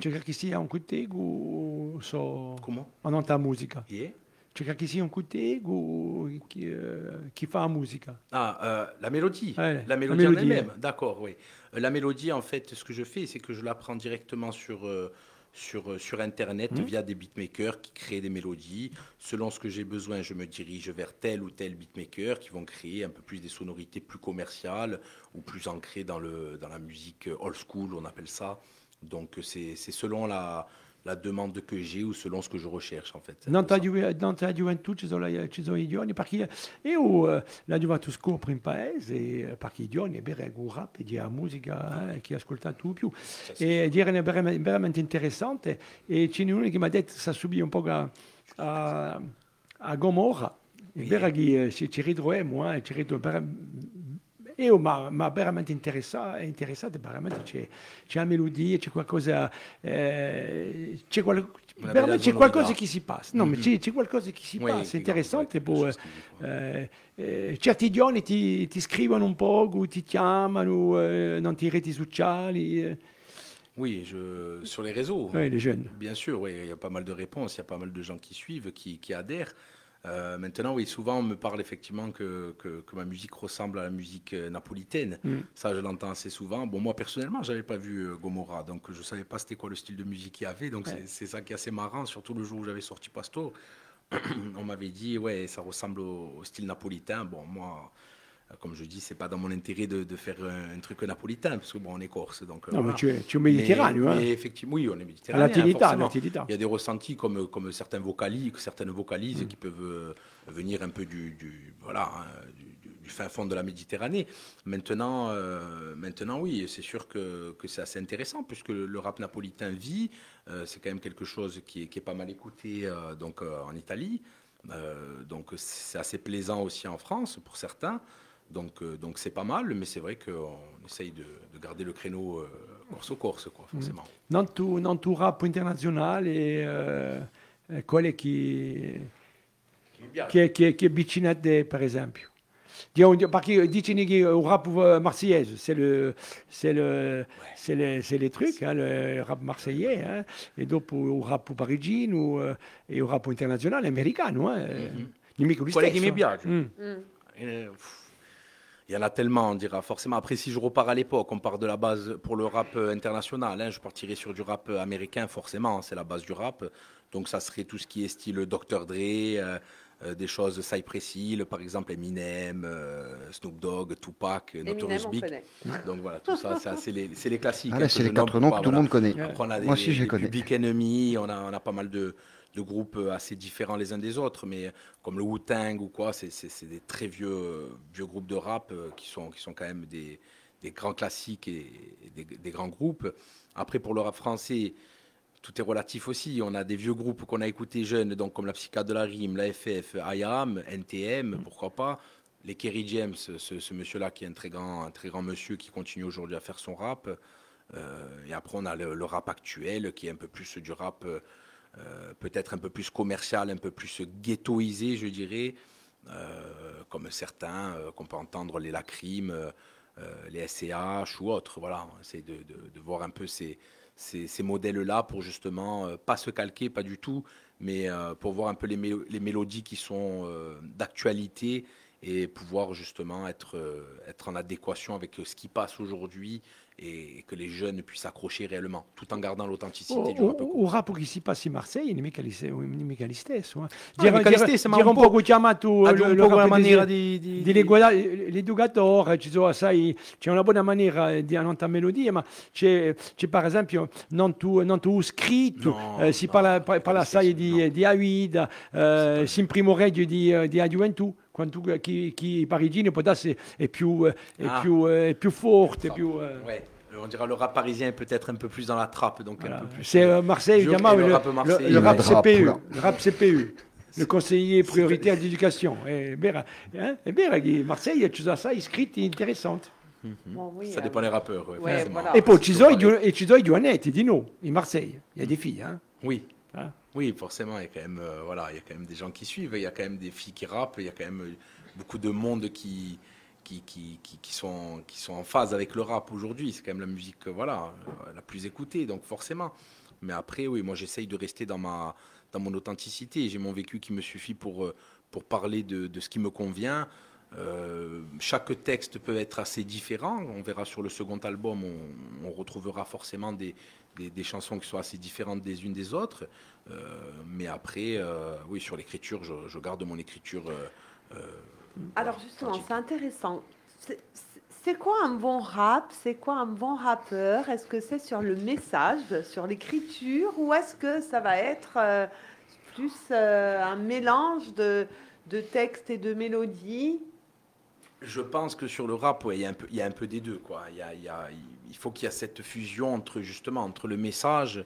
B: Cerca che sia un cuttego, so...
C: Comment?
B: Ma non ta musica.
C: Yeah.
B: Cerca che sia un cuttego chi, eh, chi fa la musica.
C: Ah, euh, la mélodie.
B: Ouais,
C: la
B: la
C: mélodie en
B: mélodie,
C: elle-même. D'accord, oui. Euh, la mélodie, en fait, ce que je fais, c'est que je la prends directement sur, euh, sur, euh, sur Internet
B: Mhm.
C: via des beatmakers qui créent des mélodies. Selon ce que j'ai besoin, je me dirige vers tel ou tel beatmaker qui vont créer un peu plus des sonorités plus commerciales ou plus ancrées dans, le, dans la musique euh, old school, on appelle ça. Donc, euh, c'est selon la, la demande que j'ai ou selon ce que je recherche, en fait.
B: Ci sono, ci sono i giovani, perché io la scopro in paese, perché i giovani è la musica eh, che ascoltato di più. E dire è veramente, interessante. E c'è uno che mi ha detto un po' a, a, a Gomorra. È vero che ci ci ritroviamo, eh, ci ritroviamo. Io mi ha veramente interessato, interessato veramente c'è, c'è la melodia, c'è qualcosa, eh, c'è, qual- veramente c'è qualcosa che si passa. No, ma c'è, c'è qualcosa che si
C: Oui,
B: passa, interessante.
C: qui-
B: eh, eh, certi giorni ti, ti scrivono un po', ti chiamano, eh, non ti reti sociali, eh,
C: Oui, je, sur les réseaux.
B: ouais, les jeunes.
C: Bien sûr, oui, il y a pas mal de réponses, il y a pas mal de gens qui suivent, qui, qui adhèrent. Euh, maintenant, oui, souvent on me parle effectivement que, que, que ma musique ressemble à la musique euh, napolitaine.
B: Mm.
C: Ça, je l'entends assez souvent. Bon, moi personnellement, j'avais pas vu euh, Gomorrah, donc je savais pas c'était quoi le style de musique qu'il y avait. Donc
B: Ouais.
C: c'est- ça qui est assez marrant, surtout le jour où j'avais sorti Pasto. on m'avait dit, ouais, ça ressemble au, au style napolitain. Bon, moi, comme je dis, c'est pas dans mon intérêt de, de faire un, un truc napolitain, parce que bon, on est corse, donc. euh,
B: No, ma
C: voilà.
B: tu es, tu es
C: Mais-
B: méditerraneo,
C: mais
B: eh?
C: effectivement, oui, on est méditerranéen. Il y a des ressentis comme, comme certains vocalises, certaines
B: Mm.
C: vocalises qui peuvent euh, venir un peu du, du- voilà, hein, du, fin fond de la Méditerranée. Maintenant, euh, maintenant oui, c'est sûr que, que c'est assez intéressant puisque le, le rap napolitain vit. Euh, c'est quand même quelque chose qui est, qui est pas mal écouté euh, donc, euh, en Italie. Euh, donc c'est assez plaisant aussi en France pour certains. Donc euh, donc c'est pas mal, mais c'est vrai qu'on essaye de, de garder le créneau euh, corse-corse, quoi,
B: Mm.
C: forcément.
B: Non tu, non tu rap internazionale, eh, eh, quelle che, che, che, che vicino a te, per esempio? Perché dicono che il rap eh, marseillais, c'est le, c'est le, c'est le, c'est les trucs, hein, le rap marseillais, hein, et dopo il rap parigino eh, e il rap internazionale americano. Eh, nemico di
C: Quelli che
B: stesso.
C: mi piacciono.
B: Mm.
C: Euh, pff, Il y en a tellement, on dira forcément. Après, si je repars à l'époque, on part de la base pour le rap euh, international. hein, je partirais sur du rap euh, américain, forcément, c'est la base du rap. Donc, ça serait tout ce qui est style Dr. Dre, euh, euh, des choses Cypress Hill, par exemple Eminem, euh, Snoop Dogg, Tupac, Notorious
A: Eminem, on
C: Big.
A: connaît.
C: Donc voilà, tout ça, ça, c'est les, classiques.
D: Ah,
C: hein,
D: c'est les quatre noms que tout le
C: voilà.
D: monde connaît.
C: Après, on a des,
D: Moi aussi, je les connais.
C: Public Enemy, on a, on a pas mal de, de groupes euh, assez différents les uns des autres, mais comme le Wu-Tang ou quoi, c'est- des très vieux, euh, vieux groupes de rap euh, qui, sont, qui sont quand même des, des grands classiques et, et des, des grands groupes. Après, pour le rap français, tout est relatif aussi. On a des vieux groupes qu'on a écoutés jeunes, donc comme la Psychiatre de la Rime, la FF, IAM, NTM, pourquoi pas. Les Kerry James, ce, ce monsieur-là qui est un très grand, un très grand monsieur qui continue aujourd'hui à faire son rap. Euh, et après, on a le, le rap actuel qui est un peu plus du rap, euh, peut-être un peu plus commercial, un peu plus ghettoisé, je dirais, euh, comme certains euh, qu'on peut entendre les Lacrimes, les SCH ou autres. Voilà, essaie de, de- voir un peu ces, modèles-là pour justement pas se calquer, pas du tout, mais pour voir un peu les, mélo- les mélodies qui sont d'actualité et pouvoir justement être en adéquation avec ce qui passe aujourd'hui et que les jeunes puissent accrocher réellement, tout en gardant l'authenticité du rap.
B: o, rap che si passa in Marseille non è mica, li- non è mica lo stesso. Eh.
C: No, mica lo stesso, ma
B: dire
C: un
B: chiamato il-
C: po' quella
B: rap
C: maniera
B: di,
C: di- di-
B: di legua- l'educatore, ci sono, sai, c'è una buona maniera di annotare melodie, ma c'è, c'è per esempio non tu, non tu scritto,
C: No,
B: eh, si
C: no,
B: parla, parla sai
C: stesso,
B: di,
C: no.
B: di Aida, eh, si di, di chi, chi parigino può darsi è più, è
C: Ah.
B: più, è più forte, è più... eh,
C: Ouais, on dira le rap parisien est peut-être un peu plus dans la trappe, donc
B: Voilà.
C: un peu plus.
B: C'est euh, Marseille, évidemment,
C: et le
B: le,
C: rap
B: le- le rap
D: Le rap,
B: CPU, le rap CPU, le conseiller prioritaire d'éducation. Vero, eh? è vero che Marseille ci sono assai scritti interessanti.
A: Bon, oui,
C: Ça
A: euh,
C: dépend des rappeurs. ouais,
A: Ouais, voilà.
B: e poi ci
C: C'est
B: sono, i
C: pareil.
B: giu- e ci sono i giovanetti di noi, in Marseille. Il y a des filles. Hein?
C: Oui.
B: Ah.
C: Oui, forcément, il y a quand même, euh, voilà, il y a quand même des gens qui suivent, il y a quand même des filles qui rappent, il y a quand même euh, beaucoup de monde qui, qui, qui, qui, sont, qui sont en phase avec le rap aujourd'hui. C'est quand même la musique, euh, voilà, la plus écoutée, donc forcément. Mais après, oui, moi, j'essaye de rester dans ma, dans mon authenticité. J'ai mon vécu qui me suffit pour, pour parler de, de ce qui me convient. Chaque texte peut être assez différent. On verra sur le second album, on retrouvera forcément des, des, des chansons qui sont assez différentes des unes des autres. Euh, mais après, euh, oui, sur l'écriture, je, je garde mon écriture. euh,
A: Alors justement, c'est intéressant. C'est- quoi un bon rap? C'est quoi un bon rappeur? Est-ce que c'est sur le message, sur l'écriture, ou est-ce que ça va être euh, plus euh, un mélange de, de textes et de mélodies?
C: Je pense que sur le rap, il y, a un peu- des deux. Il, faut qu'il y ait cette fusion entre, justement, entre le message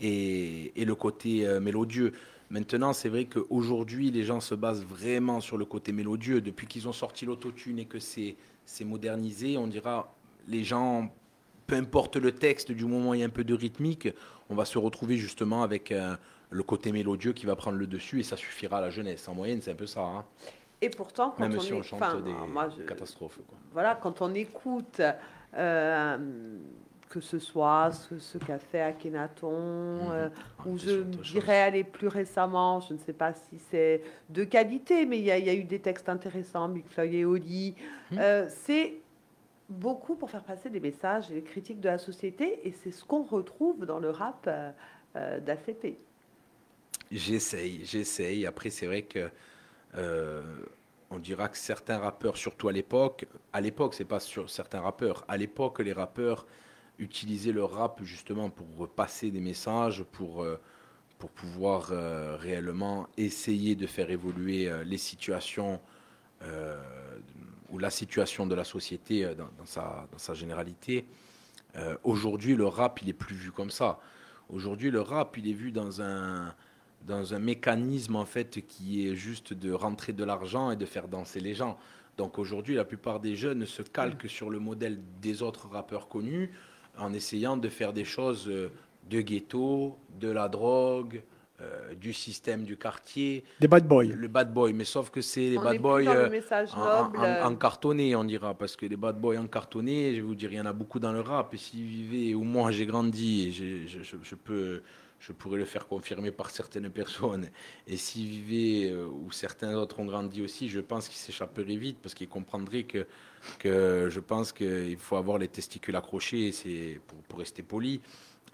C: et, le côté euh, mélodieux. Maintenant, c'est vrai qu'aujourd'hui, les gens se basent vraiment sur le côté mélodieux. Depuis qu'ils ont sorti l'autotune et que c'est c'est modernisé, on dira, les gens, peu importe le texte, du moment où il y a un peu de rythmique, on va se retrouver justement avec euh, le côté mélodieux qui va prendre le dessus et ça suffira à la jeunesse. En moyenne, c'est un peu ça. hein.
A: Et pourtant, quand
C: Même
A: on
C: si
A: est-
C: on chante
A: enfin,
C: des
A: moi, je-
C: catastrophes. quoi.
A: voilà, quand on écoute, euh, que ce soit ce, ce qu'a fait Akhenaton, euh,
C: Ouais,
A: ou je dirais aller plus récemment, je ne sais pas si c'est de qualité, mais il y, a- il y a eu des textes intéressants, Big Flo et Oli.
C: Hmm.
A: Euh, c'est beaucoup pour faire passer des messages et des critiques de la société, et c'est ce qu'on retrouve dans le rap euh, d'ACP.
C: J'essaye, j'essaye. Après, c'est vrai que euh, on dira que certains rappeurs, surtout à l'époque, à l'époque, c'est pas sur certains rappeurs. À l'époque, les rappeurs utilisaient le rap justement pour passer des messages, pour euh, pour pouvoir euh, réellement essayer de faire évoluer les situations ou la situation de la société dans, sa, dans sa généralité. Aujourd'hui, le rap, il est plus vu comme ça. Aujourd'hui, le rap, il est vu dans un, dans un mécanisme en fait qui est juste de rentrer de l'argent et de faire danser les gens. Donc aujourd'hui, la plupart des jeunes se calquent sur le modèle des autres rappeurs connus en essayant de faire des choses euh, de ghetto, de la drogue, euh, du système du quartier,
B: Des bad boys.
C: le bad boy. Mais sauf que c'est les
A: on
C: bad boys euh, en, en- cartonné, on dira, parce que les bad boys en cartonné, je vais vous dire, il y en a beaucoup dans le rap. Et s'ils vivaient où moi j'ai grandi, et je, je- je peux, je pourrais le faire confirmer par certaines personnes, et s'ils vivaient euh, où certains autres ont grandi aussi, je pense qu'ils s'échapperaient vite, parce qu'ils comprendraient que, que je pense qu'il faut avoir les testicules accrochés, c'est pour, pour rester poli.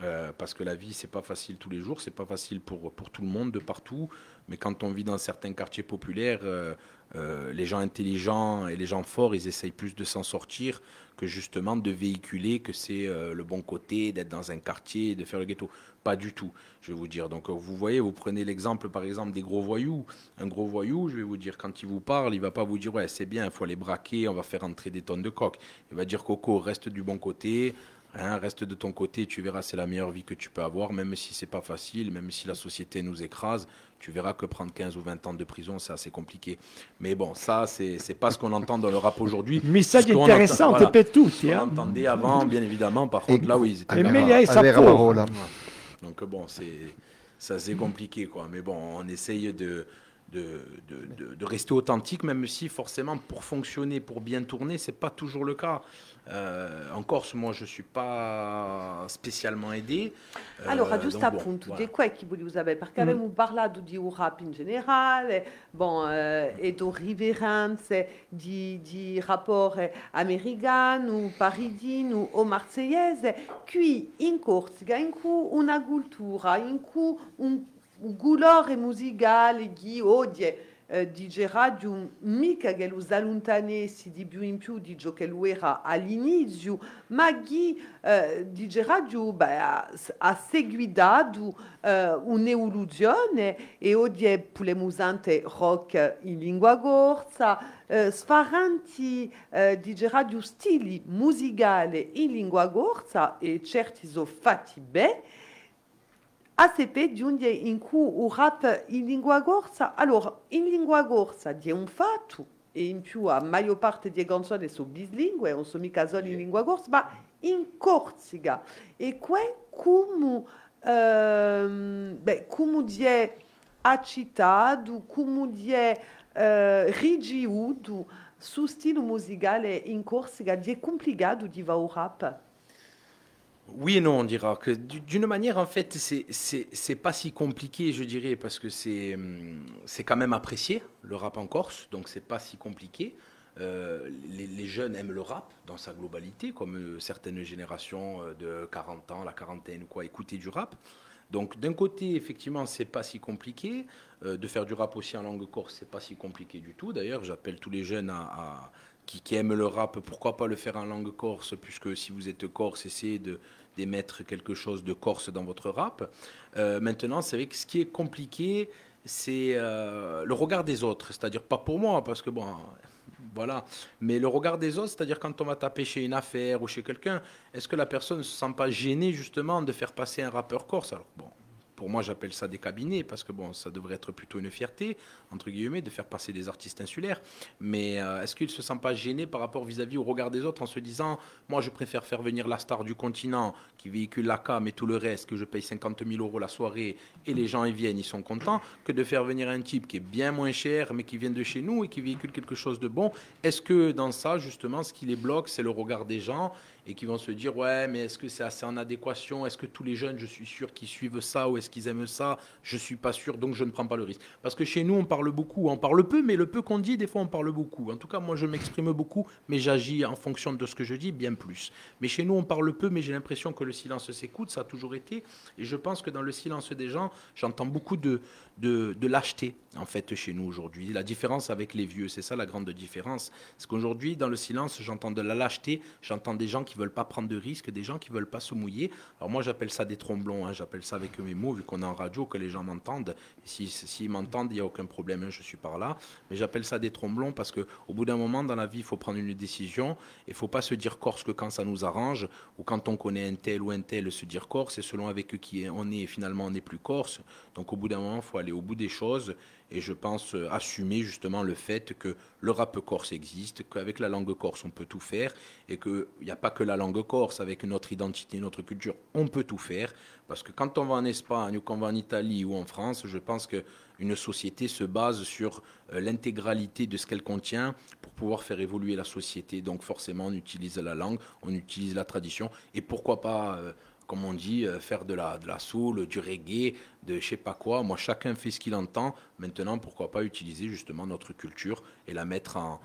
C: Euh, parce que la vie, c'est pas facile tous les jours, c'est pas facile pour, pour tout le monde, de partout. Mais quand on vit dans certains quartiers populaires, euh, euh, les gens intelligents et les gens forts, ils essayent plus de s'en sortir que justement de véhiculer que c'est le bon côté, d'être dans un quartier, de faire le ghetto. Pas du tout, je vais vous dire. Donc vous voyez, vous prenez l'exemple par exemple des gros voyous. Un gros voyou, je vais vous dire, quand il vous parle, il va pas vous dire ouais c'est bien, il faut aller braquer, on va faire entrer des tonnes de coques. Il va dire Coco, reste du bon côté. Hein, reste de ton côté, tu verras, c'est la meilleure vie que tu peux avoir, même si c'est pas facile, même si la société nous écrase, tu verras que prendre 15 ou 20 ans de prison, c'est assez compliqué. Mais bon, ça, c'est c'est pas ce qu'on entend dans le rap aujourd'hui.
B: Message
C: Ce qu'on
B: intéressant
C: voilà.
B: per tutti.
C: On
B: Hein?
C: entendait avant, bien évidemment, par contre, là où ils étaient
B: E
C: là- donc bon, c'est ça c'est compliqué quoi. Mais bon, on essaye de de, de- de- de rester authentique, même si forcément pour fonctionner, pour bien tourner, c'est pas toujours le cas. Euh, en Corse, moi, je suis pas spécialement aidé. Euh,
A: Allora, giusto
C: donc bon, voilà.
A: di qua che volevo sapere, perché abbiamo parlato di un rap in generale, bon, eh, e di riverenze, di, di rapporti americano, paridino o marseiese, qui in Corsica, in cui una cultura, in cui un, un colore musicale che odia eh, di radio mica che lo allontanesse di più in più di ciò che lo era all'inizio, ma che eh, di radio beh, ha, ha seguito eh, un'evoluzione e oggi pure musante rock in lingua corsa, eh, sfaranti eh, di radio stili musicali in lingua corsa e certi sono fatti bene. ACP giunge in cui il rap in lingua corsa. Allora, in lingua corsa di un fatto, e in più la maggior parte delle canzoni sono bislingue, non sono mica solo in lingua corsa, ma in Corsica. E qua come, ehm, beh, come è accitato, come è eh, rigiuto su stile musicale in Corsica, è complicato di fare rap.
C: Oui et non, on dira que du- d'une manière, en fait, c'est pas si compliqué, je dirais, parce que c'est hum, c'est quand même apprécié le rap en Corse, donc c'est pas si compliqué. Euh, les, jeunes aiment le rap dans sa globalité, comme euh, certaines générations euh, de 40 ans, la quarantaine quoi, écouter du rap. Donc d'un côté, effectivement, c'est pas si compliqué. De faire du rap aussi en langue corse, c'est pas si compliqué du tout. D'ailleurs, j'appelle tous les jeunes à- qui, qui aiment le rap, pourquoi pas le faire en langue corse, puisque si vous êtes corse, essayez de d'émettre quelque chose de corse dans votre rap. Euh, maintenant, c'est vrai que ce qui est compliqué, c'est euh, le regard des autres. C'est-à-dire pas pour moi, parce que bon, voilà. Mais le regard des autres, c'est-à-dire quand on va taper chez une affaire ou chez quelqu'un, est-ce que la personne ne se sent pas gênée justement de faire passer un rappeur corse? Alors bon, pour moi, j'appelle ça des cabinets parce que bon, ça devrait être plutôt une fierté entre guillemets de faire passer des artistes insulaires. Mais euh, est-ce qu'il ne se sent pas gêné par rapport vis-à-vis au regard des autres en se disant, moi, je préfère faire venir la star du continent qui véhicule la cam et tout le reste, que je paye 50 000 euros la soirée et les gens y viennent, ils sont contents, que de faire venir un type qui est bien moins cher mais qui vient de chez nous et qui véhicule quelque chose de bon? Est-ce que dans ça, justement, ce qui les bloque, c'est le regard des gens et qui vont se dire ouais mais est-ce que c'est assez en adéquation? Est-ce que tous les jeunes je suis sûr qu'ils suivent ça ou est-ce qu'ils aiment ça? Je suis pas sûr donc je ne prends pas le risque. Parce que chez nous on parle beaucoup on parle peu mais le peu qu'on dit des fois on parle beaucoup. En tout cas moi je m'exprime beaucoup mais j'agis en fonction de ce que je dis bien plus. Mais chez nous on parle peu mais j'ai l'impression que le silence s'écoute ça a toujours été. Et je pense que dans le silence des gens j'entends beaucoup de de, lâcheté en fait chez nous aujourd'hui la différence avec les vieux c'est ça la grande différence c'est qu'aujourd'hui dans le silence j'entends de la lâcheté j'entends des gens qui veulent pas prendre de risques, des gens qui veulent pas se mouiller. Alors moi j'appelle ça des tromblons, hein, j'appelle ça avec mes mots vu qu'on est en radio, que les gens m'entendent. S'ils si, m'entendent, il n'y a aucun problème, hein, je suis par là. Mais j'appelle ça des tromblons parce que au bout d'un moment dans la vie, il faut prendre une décision. Il faut pas se dire corse que quand ça nous arrange ou quand on connaît un tel ou un tel, se dire corse. Et selon avec qui on est, finalement on n'est plus corse. Donc au bout d'un moment, il faut aller au bout des choses. Et je pense euh, assumer justement le fait que le rap corse existe, qu'avec la langue corse on peut tout faire et qu'il n'y a pas que la langue corse, avec notre identité, notre culture, on peut tout faire. Parce que quand on va en Espagne ou qu'on va en Italie ou en France, je pense qu'une société se base sur euh, l'intégralité de ce qu'elle contient pour pouvoir faire évoluer la société. Donc forcément, on utilise la langue, on utilise la tradition et pourquoi pas... euh, comme on dit, euh, faire de la, de soul, du reggae, de je sais pas quoi. Moi, chacun fait ce qu'il entend. Maintenant, pourquoi pas utiliser justement notre culture et la mettre en,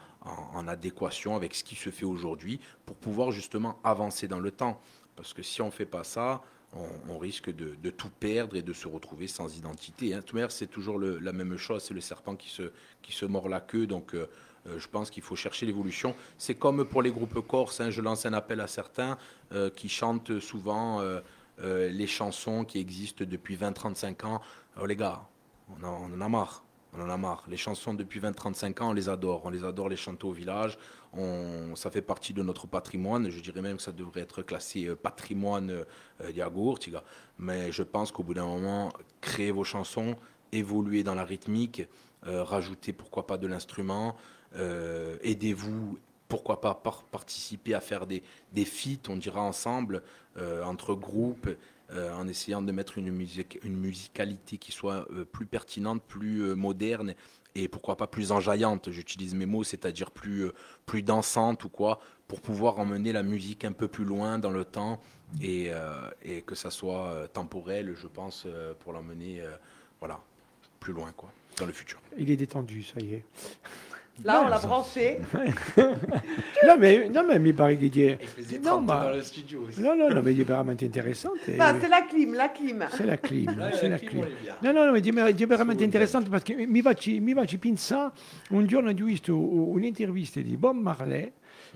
C: adéquation avec ce qui se fait aujourd'hui pour pouvoir justement avancer dans le temps. Parce que si on fait pas ça, on, risque de, tout perdre et de se retrouver sans identité. Hein. Manière, c'est toujours la même chose, c'est le serpent qui se, qui se mord la queue. Donc, euh, je pense qu'il faut chercher l'évolution. C'est comme pour les groupes corses, hein, je lance un appel à certains euh, qui chantent souvent euh, euh, les chansons qui existent depuis 20-35 ans. Alors les gars, on en, a marre. On en a marre. Les chansons depuis 20-35 ans, on les adore. On les adore les chanter au village. Ça fait partie de notre patrimoine. Je dirais même que ça devrait être classé euh, patrimoine euh, gars. Mais je pense qu'au bout d'un moment, créez vos chansons, évoluez dans la rythmique, euh, rajoutez pourquoi pas de l'instrument, euh, aidez-vous, pourquoi pas par- participer à faire des, des feats, on dira ensemble, euh, entre groupes. euh, en essayant de mettre une, musique, une musicalité qui soit plus pertinente, plus moderne et pourquoi pas plus enjaillante. J'utilise mes mots, c'est-à-dire plus, plus dansante ou quoi, pour pouvoir emmener la musique un peu plus loin dans le temps et, et que ça soit temporel, je pense, pour l'emmener voilà, plus loin, quoi, dans le futur.
B: Il est détendu, ça y est.
A: Là, on l'a branché.
B: non, mais, non, mais mi pare che è...
C: faisait
B: Non,
C: 30
B: ma-
C: dans le studio aussi.
B: No, no, no, ma è veramente interessante.
A: Bah, c'est la clim, la clim.
B: C'est la clim, c'est
C: la
B: la
C: clim.
B: No, no, no, ma è è veramente interessante perché mi faccio, mi faccio pensare, un giorno ho visto un'intervista di Bob Marley,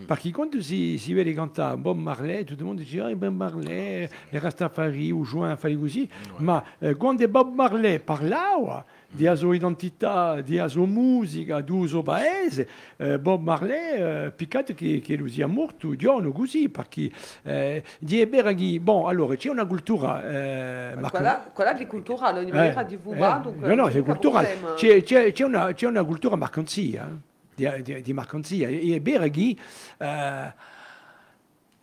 B: perché quando si, si vede cantare Bob Marley, tutto il mondo dice, ah, Bob Marley, le Rastafari, o Juin, fai così, ma eh, quando Bob Marley parlava della sua identità, della sua musica, suo paese, eh, Bob Marley, eh, peccato che, che lui sia morto un giorno così, perché eh, di Beraghi, bon, allora c'è una cultura... Eh, ma-
A: Quella, quella di culturale, ogni maniera di dunque
B: no, no, culturale. C'è, c'è- c'è una, c'è una cultura marcanzia, di, di, di marcanzia. E eh,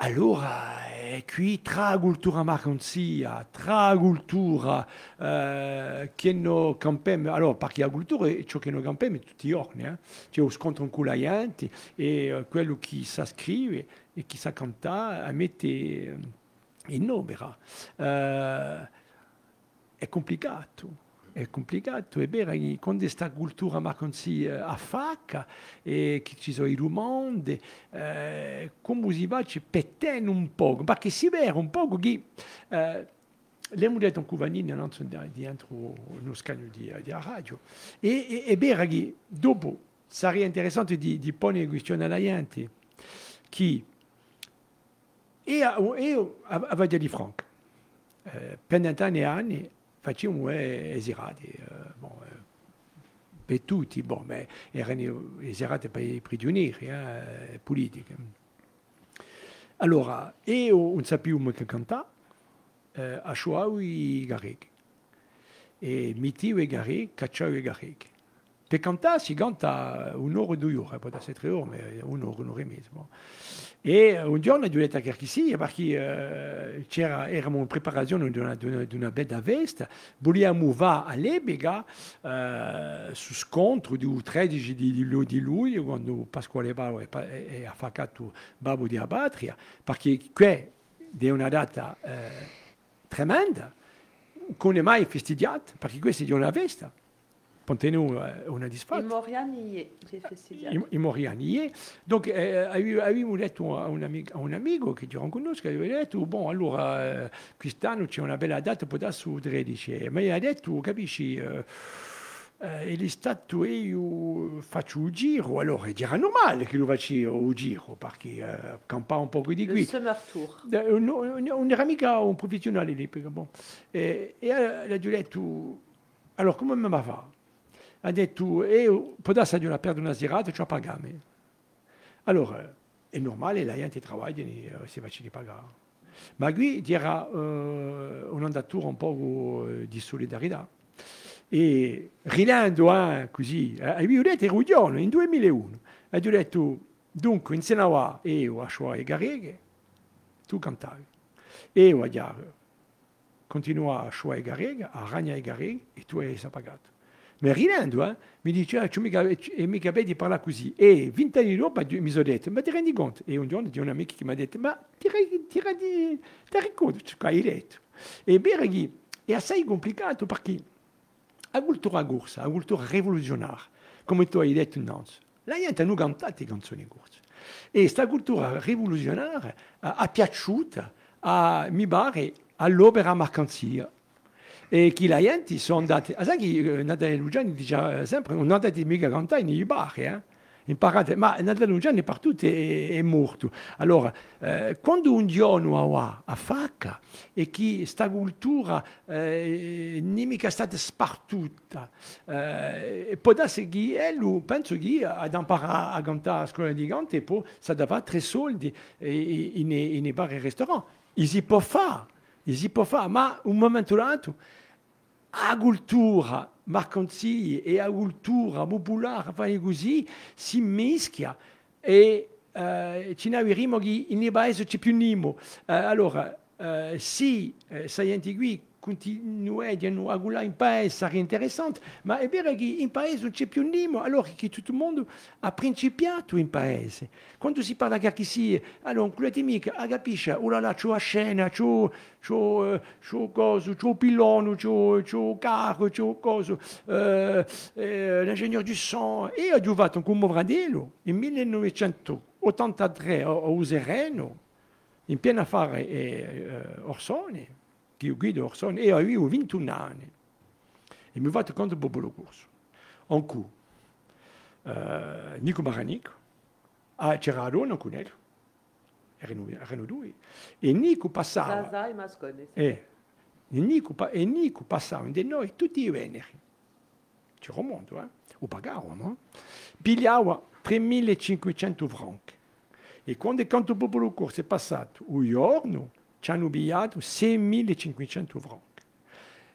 B: allora, è qui tra cultura marcanzia, tra cultura eh, che non campiamo, allora perché la cultura è ciò che non campiamo tutti i giorni, eh? c'è lo scontro con la gente e eh, quello che sa scrivere e chi sa cantare mette eh, in opera. Eh, è complicato. È complicato, è vero, che quando questa cultura marcanzia eh, affacca e che ci sono i rumori, eh, come si va ci pettendo un po', perché si vede un po' che eh, abbiamo detto un cuvanino non so, dentro uno scagno di, di radio. E, e, è vero che dopo sarebbe interessante di, di porre questione alla gente che io, io avevo di Franco eh, per anni e anni facevamo eh, esirati, eh, bon, per tutti, bon, ma erano per i prigionieri eh, politici. Allora, io non sapevo che cantare, eh, asciugavo i garreghi. E mettevo i garreghi, cacciavo i garreghi. Per cantare si canta un'ora o due ore, può essere tre ore, ma un'ora, e mezza. E un giorno a perché eh, c'era, eravamo in preparazione di una, di una, bella veste, volevamo eh, su scontro del 13 di, di, di luglio, Pasquale Bavo è, è, Babbo di Abatria, perché qui è una data eh, tremenda, è mai festeggiata, perché questa è una vesta. Pontenu eh, una disfatta.
A: Il Moriani, j'ai festeggiato.
B: I, i Moriani. Donc, eh, avevo avevo detto a un, a un che avevo detto, bon, allora, quest'anno c'è una bella data, può darsi il 13. Ma mi ha detto, capisci, eh, eh, è stato io faccio un giro, allora era normale che lo faccio un giro, perché eh, campava un po' di
A: Le
B: qui.
A: Summer Tour.
B: Eh, Non, non era mica un professionale lì, perché, bon. E, e gli ho detto, allora come mi va? Ha detto, e può darsi che io perdo una serata, ci ho pagato. Allora, è normale, la gente lavora e si faccia pagare. Ma qui c'era eh, un'andatura un po' di solidarietà. E rilando eh, così, eh, avevo detto, ero un giorno, in 2001, e ho detto, dunque, insieme a io a Shoah e Garreghe, tu cantavi. Io a Chiaro continua a Shoah e Garreghe, a Ragna e Garreghe, e tu hai pagato. Ma ridendo, eh, mi dice, ah, e mica vedi parlare così. E vent'anni dopo mi sono detto, ma ti rendi conto? E un giorno un amico che ma ti, ti, rendi, conto ciò che hai detto? E Berghi è assai complicato perché la cultura corsa, la cultura rivoluzionaria, come tu hai detto innanzi, la gente non canta le canzoni corse. E questa cultura rivoluzionaria ha piaciuta, a, mi pare, all'opera mercanzia. E eh, Natale Luciani dice eh, sempre, non andate mica a cantare nei bar, eh? Imparate, ma Natale Luciani partout è, è morto. Allora, eh, quando un giorno ha a facca e che cultura eh, non è mica stata spartuta, eh, può darsi che lui, penso che ad imparare a cantare a scuola di canto e poi si dava tre soldi eh, in, in, in bar e ristoranti. E si può fare, e si può fare, un momento a cultura mercanzile e a cultura popolare fare così si mischia e eh, ci noi che in paese c'è più nimo. Eh, allora, eh, se eh, saienti qui continuano a guardare in paese sarebbe interessante, ma è vero che in paese non c'è più nimo, allora che tutto il mondo ha principiato in paese. Quando si parla che si, allora, quelli mica, ah, capisce, ora là c'ho la scena, c'ho, c'ho, eh, c'ho coso, c'ho pilone, c'ho, c'ho carro, c'ho coso, eh, eh, l'ingegner du son, e ho giocato con Movrandelo in 1983 a, Usereno, in piena affare eh, Orsone, che io guido Orsone, e avevo 21 anni. E mi fatto contro Bobolo Corso. En cui, eh, Nico Maranico, ah, c'era Arona con lui, erano, erano due, e Nico passava,
A: Zaza e Mascone. sì.
B: e, Nico, e Nico passava di noi tutti i veneri. Ci remonto, eh? O pagavamo, eh? Pigliava 3.500 franchi. E quando il canto popolo corso è passato un giorno, ci hanno pigliato 6.500 franchi.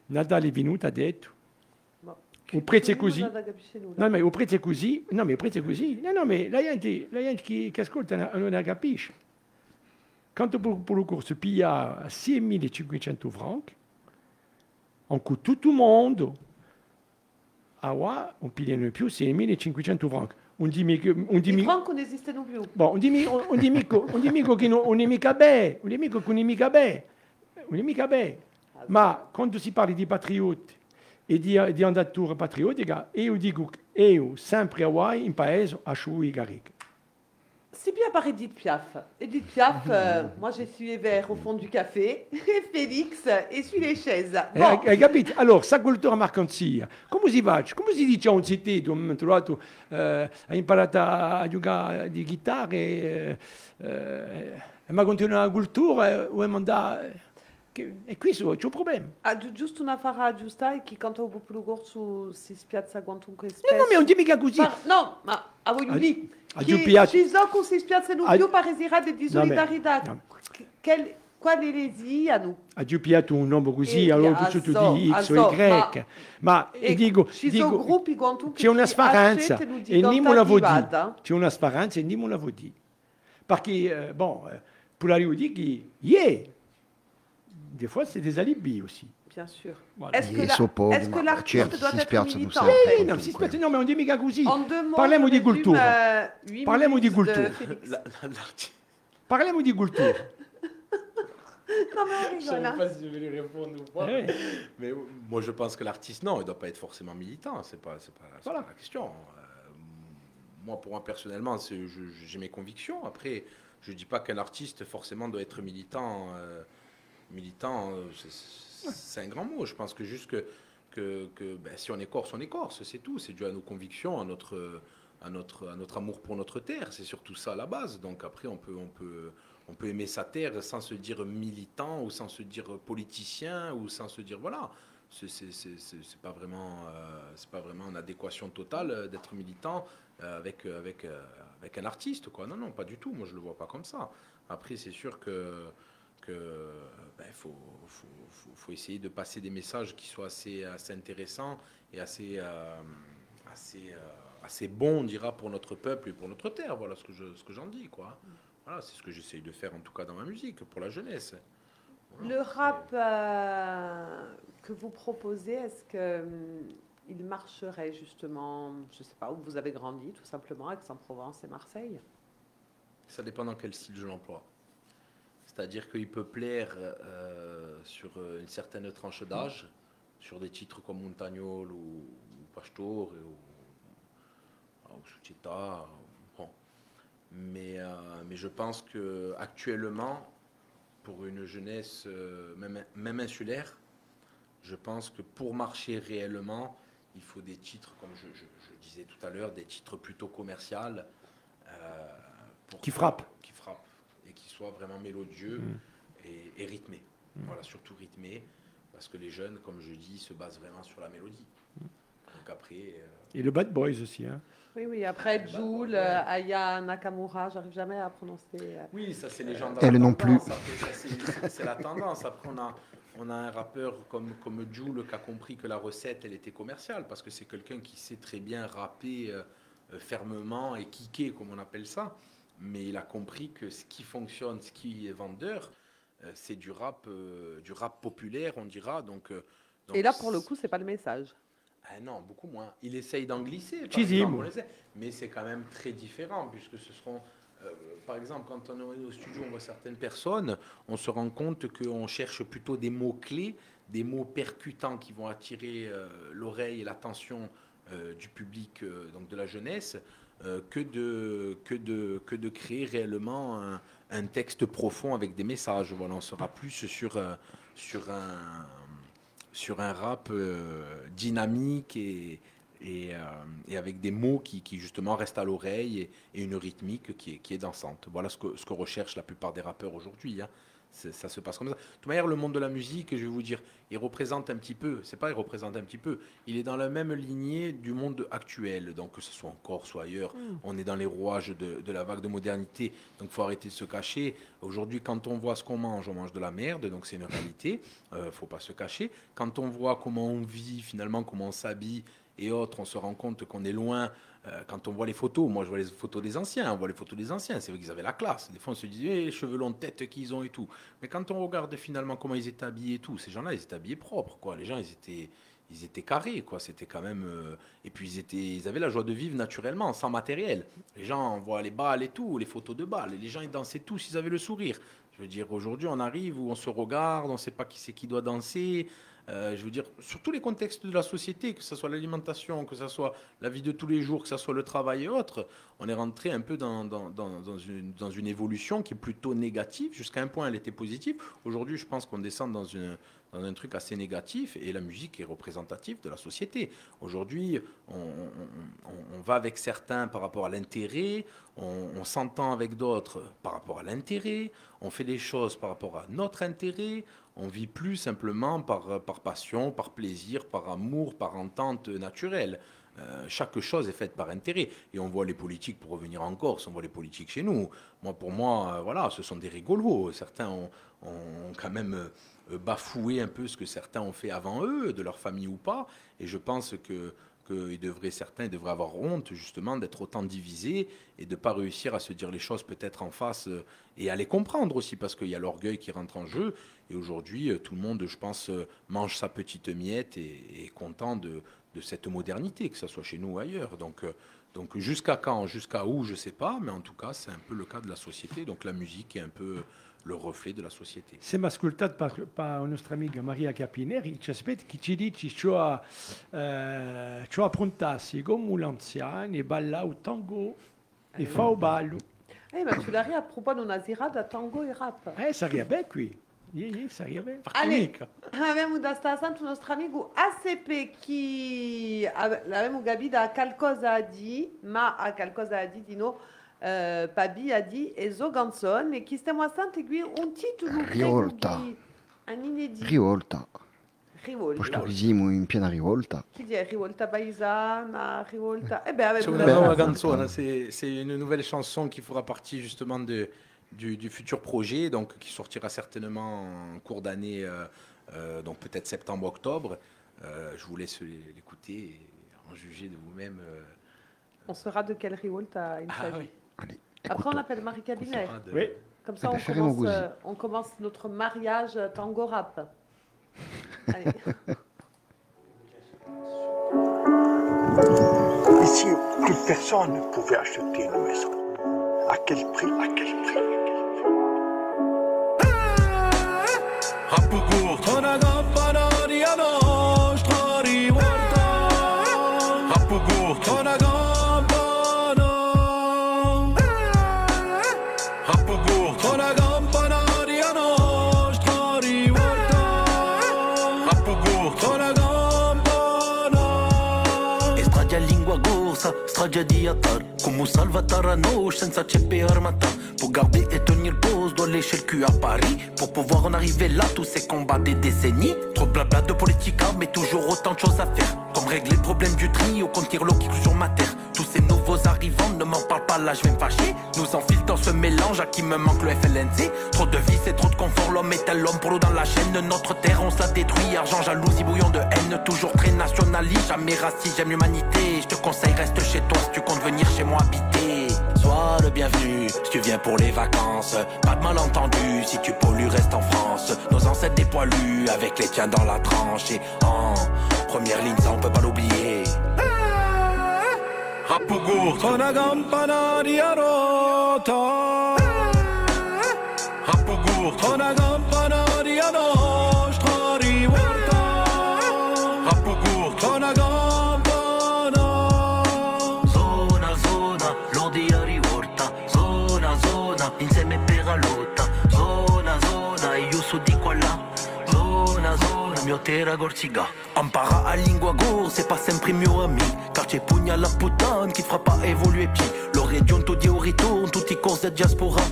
B: Natale è venuto e ha detto, un prezzo è così. No, ma il prezzo è così. No, ma il prezzo è così. No, no, ma la gente, la gente che, che ascolta non- capisce. Quando per, per il corso piglia 6.500 franchi, en cui tutto il mondo, a qua, on pigliano più 6.500 franchi. On dit, mais que- on dit,
A: I
B: mais-
A: franco non esistono più.
B: Bon, on dit, mi- on, on dit mico, on dit mico che non on è mica bene, on dit mico che non è mica bene, on è mica bene. Ma quando si parla di patrioti e di, di andatura patriottica, io dico che io sempre a in paese, a i Garrigue.
A: C'est bien par Edith Piaf. Edith Piaf, euh, moi j'ai suivi vers au fond du café, et Félix essuie les chaises.
B: Eh,
A: Bon,
B: Hai capito? Allora, sa cultura mercanzia, come si fa? Come si dice a un sentito, ho trovato, eh, ha imparato a giocare di chitarra e, eh, ma continua la cultura vuoi mandare... E questo c'è un problema.
A: ah, giu- giusto una giusta e quanto popolo corso si spiazza quantunque
B: No, ma non dimmi che è così.
A: Par- no, ma a voi
B: Ah,
A: di
B: ah, giù piazza-
A: ci so che si spiazzano
B: Ah,
A: più paresirà di solidarietà.
B: no.
A: Quel,
B: ha già piato un nome così, allora
A: ah,
B: tu tu
A: so,
B: di
A: ah,
B: X
A: so,
B: o Y. Ma,
A: E
B: dico,
A: ci
B: dico,
A: sono gruppi
B: c'è una
A: chi
B: e non la vuol dire. C'è una sparanza e non la vuol dire. Perché, eh, bon, eh, pour la dire yeah, des fois c'est des alibis aussi.
A: Bien sûr.
B: Voilà.
A: Est-ce que, la- l'artiste doit être militant
D: sempre.
A: en fait
B: Eh, non, si non dimmi che è così.
A: En deux mots,
B: Parliamo
A: je
B: di cultura. Parliamo di cultura. Parliamo di cultura.
A: Non, mais on
C: Je
A: rigole.
C: savais
A: hein.
C: pas si je vais lui répondre ou pas.
B: Eh,
C: Mais euh, moi, je pense que l'artiste, non, il ne doit pas être forcément militant. C'est pas, c'est pas,
B: Voilà.
C: pas la question. Euh, moi, pour moi, personnellement, j'ai mes convictions. Après, je ne dis pas qu'un artiste, forcément, doit être militant. euh, militant, euh, c'est- un grand mot. Je pense que juste que, que, que, ben, si on est corse, on est corse. C'est tout. C'est dû à nos convictions, à notre, à notre, à notre amour pour notre terre. C'est surtout ça à la base. Donc après, on peut, on peut, on peut aimer sa terre sans se dire militant ou sans se dire politicien ou sans se dire voilà. C'est c'est pas vraiment, euh, pas en adéquation totale euh, d'être militant avec avec avec un artiste quoi. Non non, pas du tout. Moi je le vois pas comme ça. Après c'est sûr que que ben, faut, faut, faut, faut essayer de passer des messages qui soient assez assez intéressants et assez euh, assez euh, assez bons, on dira, pour notre peuple et pour notre terre. Voilà ce que je ce que j'en dis quoi. Voilà, c'est ce que j'essaye de faire en tout cas dans ma musique pour la jeunesse. Voilà.
A: Le rap euh, que vous proposez, est-ce que hum, il marcherait justement, je sais pas, où vous avez grandi tout simplement, Aix-en-Provence et Marseille?
C: Ça dépend dans quel style je l'emploie. C'est-à-dire qu'il peut plaire euh, sur euh, une certaine tranche d'âge, sur des titres comme Montagnol ou, ou Pastor ou, ou. Bon. Mais, euh, mais je pense que actuellement, pour une jeunesse même, insulaire, je pense que pour marcher réellement, il faut des titres, comme je, je- disais tout à l'heure, des titres plutôt commerciaux.
B: Qui frappent.
C: Soient vraiment mélodieux et, et rythmés. Voilà, surtout rythmés, parce que les jeunes, comme je dis, se basent vraiment sur la mélodie. Donc après, euh,
B: Et le Bad Boys aussi. Hein.
A: Oui, oui, après Jules,
C: ouais.
A: euh, Aya Nakamura, j'arrive jamais à prononcer. euh,
C: Oui, ça c'est les gens
D: Elle non plus.
C: C'est- la tendance. Après, on a, on a un rappeur comme, comme Jules qui a compris que la recette, elle était commerciale, parce que c'est quelqu'un qui sait très bien rapper euh, fermement et kicker, comme on appelle ça. Mais il a compris que ce qui fonctionne, ce qui est vendeur, euh, c'est du rap, euh, du rap populaire, on dira. Donc, euh, donc
A: Et là, pour le coup, c'est pas le message.
C: ah non, beaucoup moins. Il essaye d'en glisser, par exemple, on mais c'est quand même très différent, puisque ce seront, euh, par exemple, quand on est au studio, on voit certaines personnes, on se rend compte qu'on cherche plutôt des mots-clés, des mots percutants qui vont attirer euh, l'oreille et l'attention euh, du public, euh, donc de la jeunesse, euh, que, de, que, de, que de créer réellement un, texte profond avec des messages. Voilà, on sera plus sur, euh, sur un sur un rap euh, dynamique et, et, avec des mots qui, qui, justement restent à l'oreille et, une rythmique qui est, qui est dansante. Voilà ce que, ce recherchent la plupart des rappeurs aujourd'hui. hein. Ça se passe comme ça. De toute manière, le monde de la musique, je vais vous dire, il représente un petit peu, c'est pas il représente un petit peu, il est dans la même lignée du monde actuel. Donc que ce soit en Corse ou ailleurs, on est dans les rouages de, de la vague de modernité. Donc il faut arrêter de se cacher. Aujourd'hui, quand on voit ce qu'on mange, on mange de la merde, donc c'est une réalité. Euh, faut pas se cacher. Quand on voit comment on vit, finalement, comment on s'habille et autres, on se rend compte qu'on est loin. Euh, quand on voit les photos, moi je vois les photos des anciens, on voit les photos des anciens, c'est vrai qu'ils avaient la classe. Des fois on se disait, eh, cheveux longs tête qu'ils ont et tout. Mais quand on regarde finalement comment ils étaient habillés et tout, ces gens-là, ils étaient habillés propres, quoi. Les gens, ils étaient, ils étaient carrés, quoi. C'était quand même. euh, Et puis ils, étaient, ils avaient la joie de vivre naturellement, sans matériel. Les gens, on voit les balles et tout, les photos de balles. Les gens, ils dansaient tous, ils avaient le sourire. Je veux dire, aujourd'hui, on arrive où on se regarde, on ne sait pas qui c'est qui doit danser. Euh, je veux dire, sur tous les contextes de la société, que ce soit l'alimentation, que ce soit la vie de tous les jours, que ce soit le travail et autres, on est rentré un peu dans, une évolution qui est plutôt négative. Jusqu'à un point, elle était positive. Aujourd'hui, je pense qu'on descend dans, une, dans un truc assez négatif et la musique est représentative de la société. Aujourd'hui, on, va avec certains par rapport à l'intérêt, on, s'entend avec d'autres par rapport à l'intérêt, on fait des choses par rapport à notre intérêt, on vit plus simplement par, par passion, par plaisir, par amour, par entente naturelle. Euh, chaque chose est faite par intérêt. Et on voit les politiques, pour revenir en Corse, on voit les politiques chez nous. Moi, pour moi, euh, voilà, ce sont des rigolos. Certains ont, ont quand même euh, bafoué un peu ce que certains ont fait avant eux, de leur famille ou pas. Et je pense que devraient, certains devraient avoir honte justement d'être autant divisés et de ne pas réussir à se dire les choses peut-être en face euh, et à les comprendre aussi parce qu'il y a l'orgueil qui rentre en jeu. Et aujourd'hui, euh, tout le monde, je pense, mange sa petite miette et est content de, de cette modernité, que ce soit chez nous ou ailleurs. Donc, donc jusqu'à quand, jusqu'à où, je ne sais pas, mais en tout cas, c'est un peu le cas de la société. Donc la musique est un peu le reflet de la société.
B: Per, per la nostra amica Maria Capineri, ci aspetta che ci dici ciò, eh, ciò approntassi come l'anziano e balla o tango e fa o ballo.
A: Eh ben, tu à propos de Nazira, de tango e rap.
B: Eh, sarebbe qui.
A: Allez, avem da sta sant un nostro amico ACP che l'avem capito a qualcosa a di, ma a qualcosa a di di no, eh, Pabi a di e zo ganzon e che stiamo a sant qui un titolo
D: Rivolta.
A: un inedito.
D: Rivolta.
A: Rivolta.
D: Portoghesimo in piena rivolta.
A: Chi dice rivolta paesana, rivolta... Eh ben,
C: C'est
A: avem
C: una nuova
D: eh,
C: canzone, c'est c'est une nouvelle chanson qui fera partie justement de, du, du futur projet, donc qui sortira certainement en cours d'année, euh, euh, donc peut-être septembre-octobre. Euh, je vous laisse l'écouter et en juger de vous-même. euh.
A: On saura de quelle rivolta il
C: Ah
A: s'agit?
C: oui.
D: Allez,
A: Après, on appelle Marie Cabinet.
C: de-
B: Oui.
A: Comme ça, on commence, euh, on commence notre mariage tango rap. Allez.
G: Ici, plus personne ne pouvait acheter une maison. À quel prix À quel prix
E: gorsa, stradia di attar Come Salvatore Anoche, senza cepper armata. Pour garder et tenir pause, doit lécher le à Paris. Pour pouvoir en arriver là, tous ces combats des décennies. Trop blabla de politique, hein, mais toujours autant de choses à faire Régler le problème du tri ou contenir l'eau qui coule sur ma terre. Tous ces nouveaux arrivants ne m'en parlent pas là, je vais me fâcher. Nous enfile ce mélange à qui me manque le FLNC Trop de vie, c'est trop de confort, l'homme est tel l'homme pour l'eau dans la chaîne Notre terre, on se la détruit, argent, jalousie, bouillon de haine Toujours très nationaliste, jamais raciste, j'aime l'humanité. Je te conseille, reste chez toi si tu comptes venir chez moi habiter Sois le bienvenu si tu viens pour les vacances. Pas de malentendu si tu pollues, reste en France. Nos ancêtres des poilus avec les tiens dans la tranche. Et en première ligne, ça on peut pas l'oublier. Rapogour, Impara à lingua gour, c'est pas sempre mio ami. Car c'è pugna la puttane qui te fera pas évoluer. Pied L'oreille giunto di au retourne, tutti cause de diaspora.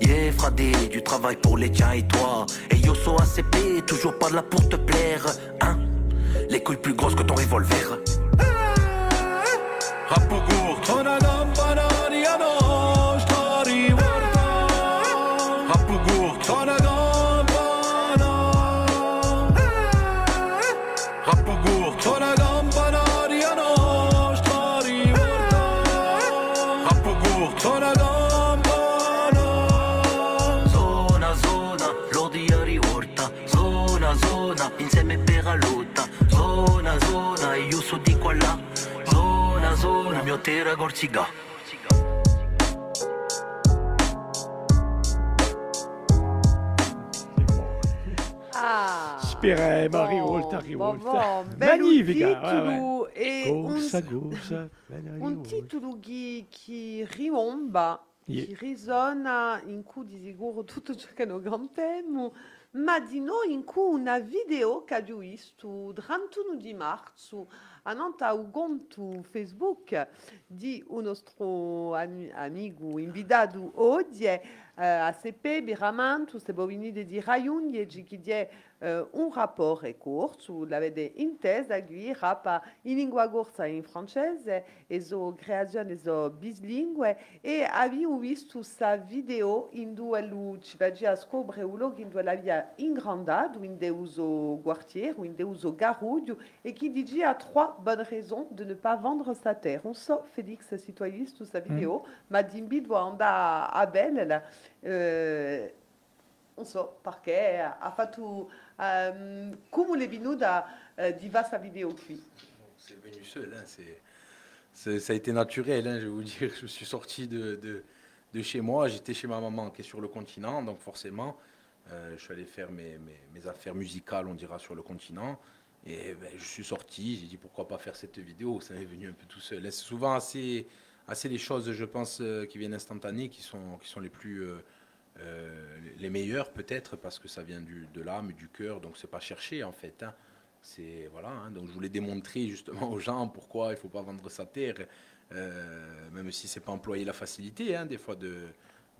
E: Yeah, fradé, du travail pour les tiens et toi. Et yo so ACP, toujours pas là pour te plaire Hein. Les couilles plus grosses que ton revolver. Rapogour,
G: Una campana
E: zona, mio terra gorsiga
A: Ah. Bon,
B: rivolta, rivolta.
A: bello
B: Magnifica,
A: titolo e
B: Corsa,
A: un,
B: corsa,
A: un titolo che, che riomba,
B: Yeah.
A: che risona in cui di sicuro tutto ciò che noi cantiamo, ma di noi in cui una video che ho visto il 31 di marzo a Nanta Ugontu Facebook di un nostro ami- amico invitato oggi eh, ACP Biramantu se bovini di Rayun e chiede eh, un rapport e intesa qui rapa in lingua corsa in francese e so creazione so bislingue e avevo visto questa video in due lu ci vaggi a scoprire che in due la via ingrandato in de uso quartier in de uso garudio et qui dit a trois bonnes raisons de ne pas vendre sa terre. On sort Félix Citoyeniste toute sa vidéo, ma dimbi doit a là. Euh, on sort perché ha fatto um, come le binuda uh, di va sa vidéo qui.
C: C'est venu seul, hein, c'est- ça a été naturel, hein, je vais vous dire. Je suis sorti de, de, chez moi, j'étais chez ma maman qui est sur le continent, donc forcément, euh, je suis allé faire mes, mes, affaires musicales, on dira, sur le continent. Et ben, je suis sorti, j'ai dit pourquoi pas faire cette vidéo, ça est venu un peu tout seul. C'est souvent assez, assez les choses, je pense, euh, qui viennent instantanées, qui sont, qui sont les plus... euh, euh, les meilleures peut-être parce que ça vient du, de l'âme, du cœur, donc c'est pas cherché en fait. hein. C'est voilà, hein, donc je voulais démontrer justement aux gens pourquoi il faut pas vendre sa terre, euh, même si c'est pas employer la facilité, hein, des fois de,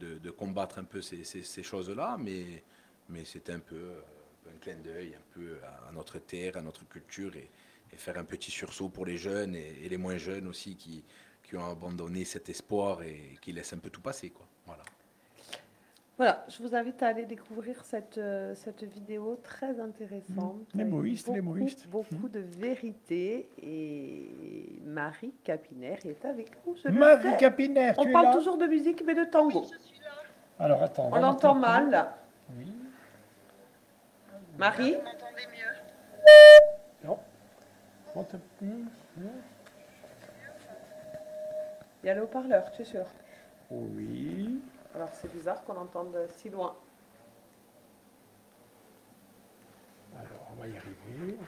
C: de, combattre un peu ces, choses-là, mais mais c'était un peu euh, un clin d'œil, un peu à, notre terre, à notre culture et, et faire un petit sursaut pour les jeunes et, et les moins jeunes aussi qui qui ont abandonné cet espoir et qui laissent un peu tout passer quoi. Voilà.
A: Voilà, je vous invite à aller découvrir cette, euh, cette vidéo très intéressante.
B: Mmh. Les
A: avec
B: moïstes, les
A: beaucoup,
B: moïstes.
A: Beaucoup de vérité et Marie Capinaire est avec nous. je
B: Marie. Capinaire,
A: On
B: tu es
A: parle
B: là
A: toujours de musique mais de tango.
B: Alors attends.
A: On l'entend
B: mal.
A: mal.
B: Oui.
A: Marie
B: Non. On te- Hmm, hmm.
A: Il y a le haut-parleur, tu es sûr?
B: Oui.
A: Alors c'est bizarre qu'on entende si loin.
B: Alors, on va y arriver.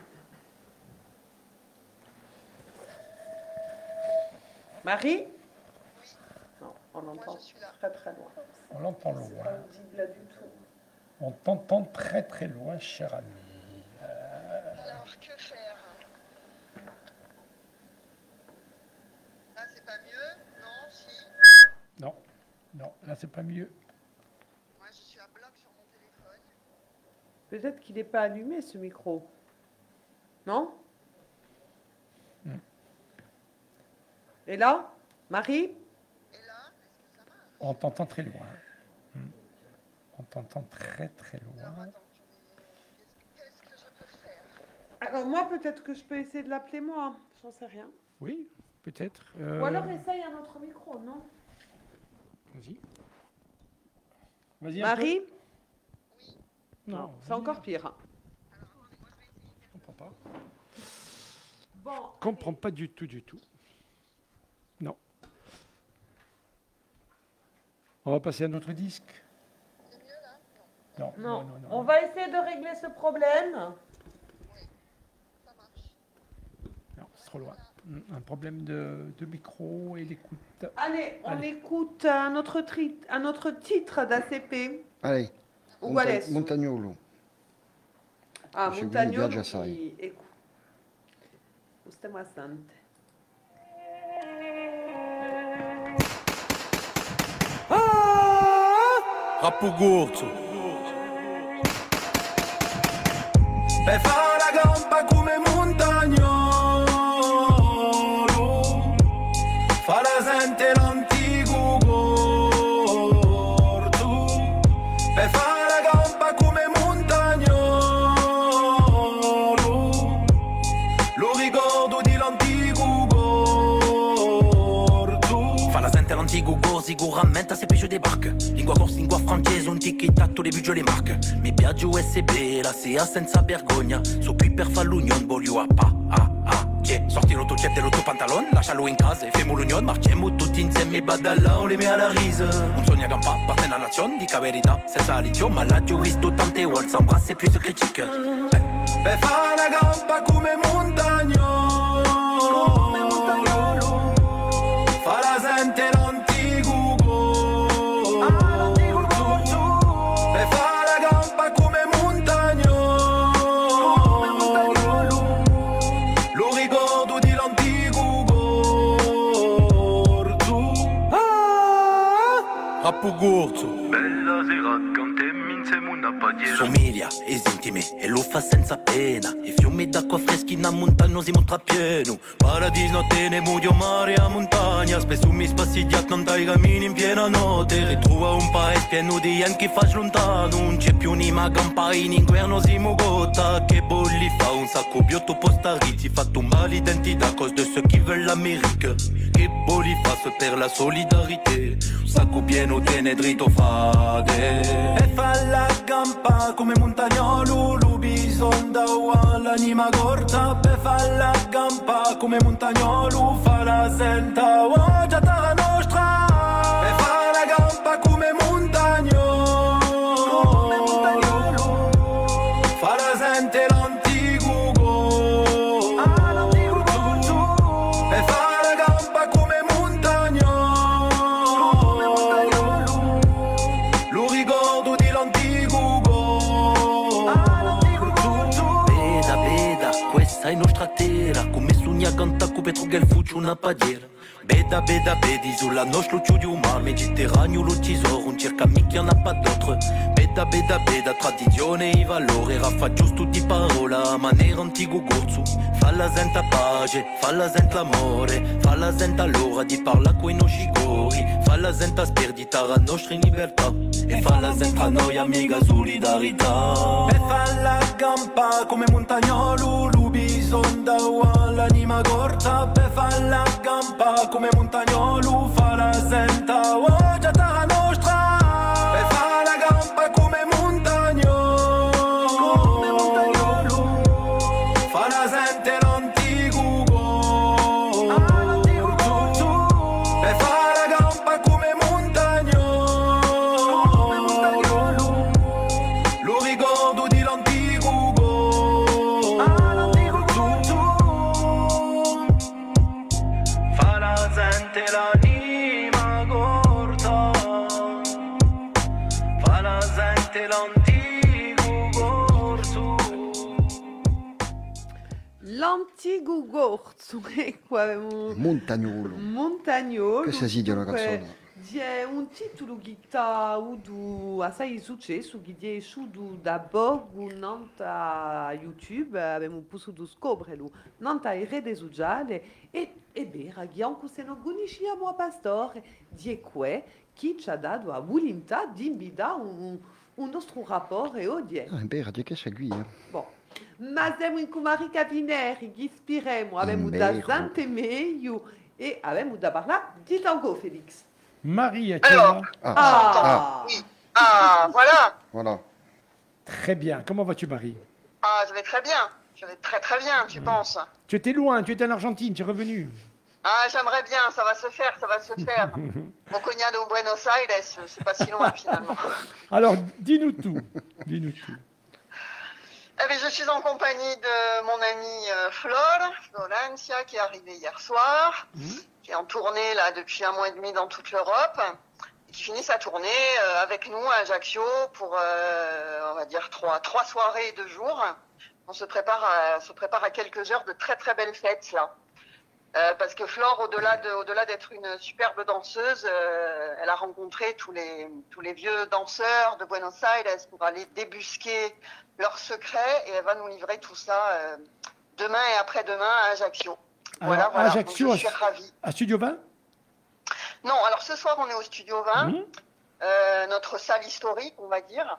A: Marie? Non, on entend très très loin.
B: On l'entend loin.
A: pas audible du tout.
B: On t'entend très très loin, cher ami.
H: Alors, que non,
B: là c'est pas mieux.
H: Moi, je suis à bloc sur mon téléphone.
A: Peut-être qu'il n'est pas allumé ce micro. Non
B: Hmm.
A: Et là Marie
H: Et là, est-ce que ça marche?
B: On t'entend très loin. Hmm. On t'entend très très
H: Alors,
B: loin.
H: attends, je vais- qu'est-ce que je peux faire?
A: Alors moi peut-être que je peux essayer de l'appeler moi, j'en sais rien.
B: Oui, peut-être. euh,
A: Ou alors essaye un autre micro, non?
B: Vas-y. Vas-y.
A: Marie
B: peu. Non,
A: C'est encore pire.
B: Je comprends pas.
A: Bon,
B: comprends pas du tout, du tout. Non. On va passer à notre disque. Non,
A: non.
B: non, non, non.
A: On va essayer de régler ce problème.
B: Non, c'est trop loin. Un problème de, de micro et d'écoute.
A: Allez, on
B: Allez.
A: écoute un autre, tri- un autre titre d'ACP.
D: Allez. Monta- Montagnolo.
A: Ah, Montagnolo
G: la gamba sente l'antico corso Sicuramente se più débarque. Lingua corse, lingua francese Un tic-tac, tous les buts je les marque. Mi piace USB, la SEA senza vergogna qui per fare l'union, voglio a pa, ah, ah yeah. Sorti l'autocep dell'autopantalon, lascialo in casa e femo l'union Marciamo tutti insieme, badalla, on les met à la rise. Un sogno a campa, parte la nazione, dica verità Senza liceo, ma l'ha già visto tante volte S'embrasse più si critique la gamba come Rappugurzu Bella padiera Somiglia, esintime e lo fa senza pena. I fiumi d'acqua freschi in montagna si mostra pieno. Paradiso te ne muoio mare a montagna. Spesso mi spassigliat non dai cammini in piena notte. Ritrova un paese pieno di yen che fa lontano. Non c'è più ni ma campa in inverno si mogotta. Che bolli fa un sacco biotto postarizi Fa tomber l'identità à cause de ceux qui veulent l'Amérique Che bolli fa se per la solidarité Un sacco pieno tiene dritto fade E fa la campa come montagnolo Lo bisonda l'anima corta Per fa la campa come montagnolo Fa la senta oh, già terra nostra E fa la campa come montagnolo il fuccio una padiera Beda, beda, bedi sulla nostra luce di un mar Mediterraneo lo tesoro, un cerca mica n'a pas d'autre Beda, beda, beda, tradizione e valore Raffa giusto di parola, a maniera antico corso. Fa la senta pace, fa la senta amore. Fa la senta l'ora di parla coi nostri cori Fa la senta sperdita la nostra libertà. E fa la senta noi amica solidarità E fa la campa come montagnolo Lu bisonda l'anima corta. E fa la campa come montagnolo Fa la senta oh, già terra nostra. E fa la campa
A: Abbiamo
D: Montagnolo.
A: Montagnolo.
D: Questa sì di una canzone?
A: di un titolo che avuto assai successo, che è uscito da a YouTube, abbiamo potuto scoprirlo non ai reti sociali e, e beh, anche se non conosciamo a Pastore, di qua che ci ha dato la volontà di invitare un, un nostro rapporto e odie.
D: Ah, beh, Radio Cash a lui, eh?
A: Bom, mas siamo in Kumari Capineri, che ispiremo, abbiamo da
D: Vero.
A: Zante meglio e abbiamo da parlare di tango, Felix.
B: Marie,
H: Alors.
D: Ah,
A: Ah,
H: Oui. Ah, voilà.
D: voilà.
B: Très bien. Comment vas-tu, Marie
H: Ah, je vais très bien. Je vais très très bien, tu penses
B: Tu étais loin, tu étais en Argentine, tu es revenu.
H: Ah, j'aimerais bien, ça va se faire, ça va se faire. Mon cognado Buenos Aires, c'est pas si loin finalement.
B: Alors, dis-nous tout. Dis-nous tout.
H: Je suis en compagnie de mon amie euh, Flore, Florencia, qui est arrivée hier soir, qui est en tournée là depuis un mois et demi dans toute l'Europe, et qui finit sa tournée euh, avec nous à Ajaccio pour, euh, on va dire, trois, trois soirées et deux jours. On se prépare à, se prépare à quelques heures de très très belles fêtes là. Euh, parce que Flore, au-delà de, au-delà d'être une superbe danseuse, euh, elle a rencontré tous les, tous les vieux danseurs de Buenos Aires pour aller débusquer leurs secrets et elle va nous livrer tout ça euh, demain et après-demain à Ajaccio.
B: Alors,
H: voilà, voilà.
B: Ajaccio,
H: Donc, je suis ravie.
B: À Studio 20
H: Non, alors ce soir on est au Studio 20,
B: Mhm.
H: euh, notre salle historique, on va dire.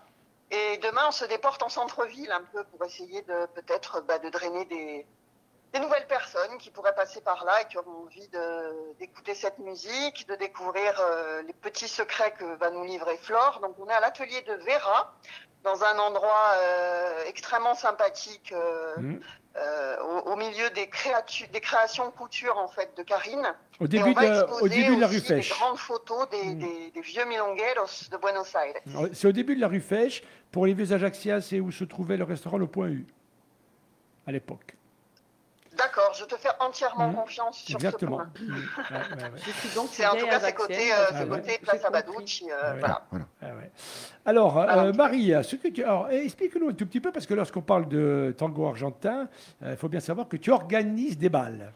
H: Et demain on se déporte en centre-ville un peu pour essayer de peut-être bah, de drainer des, des nouvelles personnes qui pourraient passer par là et qui auront envie d'écouter cette musique, de découvrir euh, les petits secrets que va nous livrer Flore. Donc on est à l'atelier de Vera, dans un endroit euh, extrêmement sympathique, euh, euh, au, au milieu des, créatu- des créations couture en fait de Karine.
B: Au
H: Et
B: début,
H: on va
B: de,
H: exposer
B: au début de la rue
H: des
B: Fèche.
H: grandes photos des,
B: Mm.
H: des- des vieux milongueros de Buenos Aires.
B: C'est au début de la rue Fèche. Pour les vieux Ajaxiens, c'est où se trouvait le restaurant Le Point U, à l'époque.
H: D'accord, je te fais entièrement
B: Mhm.
H: confiance sur
B: Exactement.
H: ce point.
B: Ouais, ouais, ouais.
A: je suis donc
H: C'est en tout cas c'est
A: Ajaccienne,
H: côté, euh,
B: ouais.
H: côté Place. Abaducci, euh,
B: Ouais.
H: voilà.
B: Ah ouais. Alors, euh. Marie, ce que tu, alors, eh, explique-nous un tout petit peu, parce que lorsqu'on parle de tango argentin, euh, il faut bien savoir que tu organises des balles.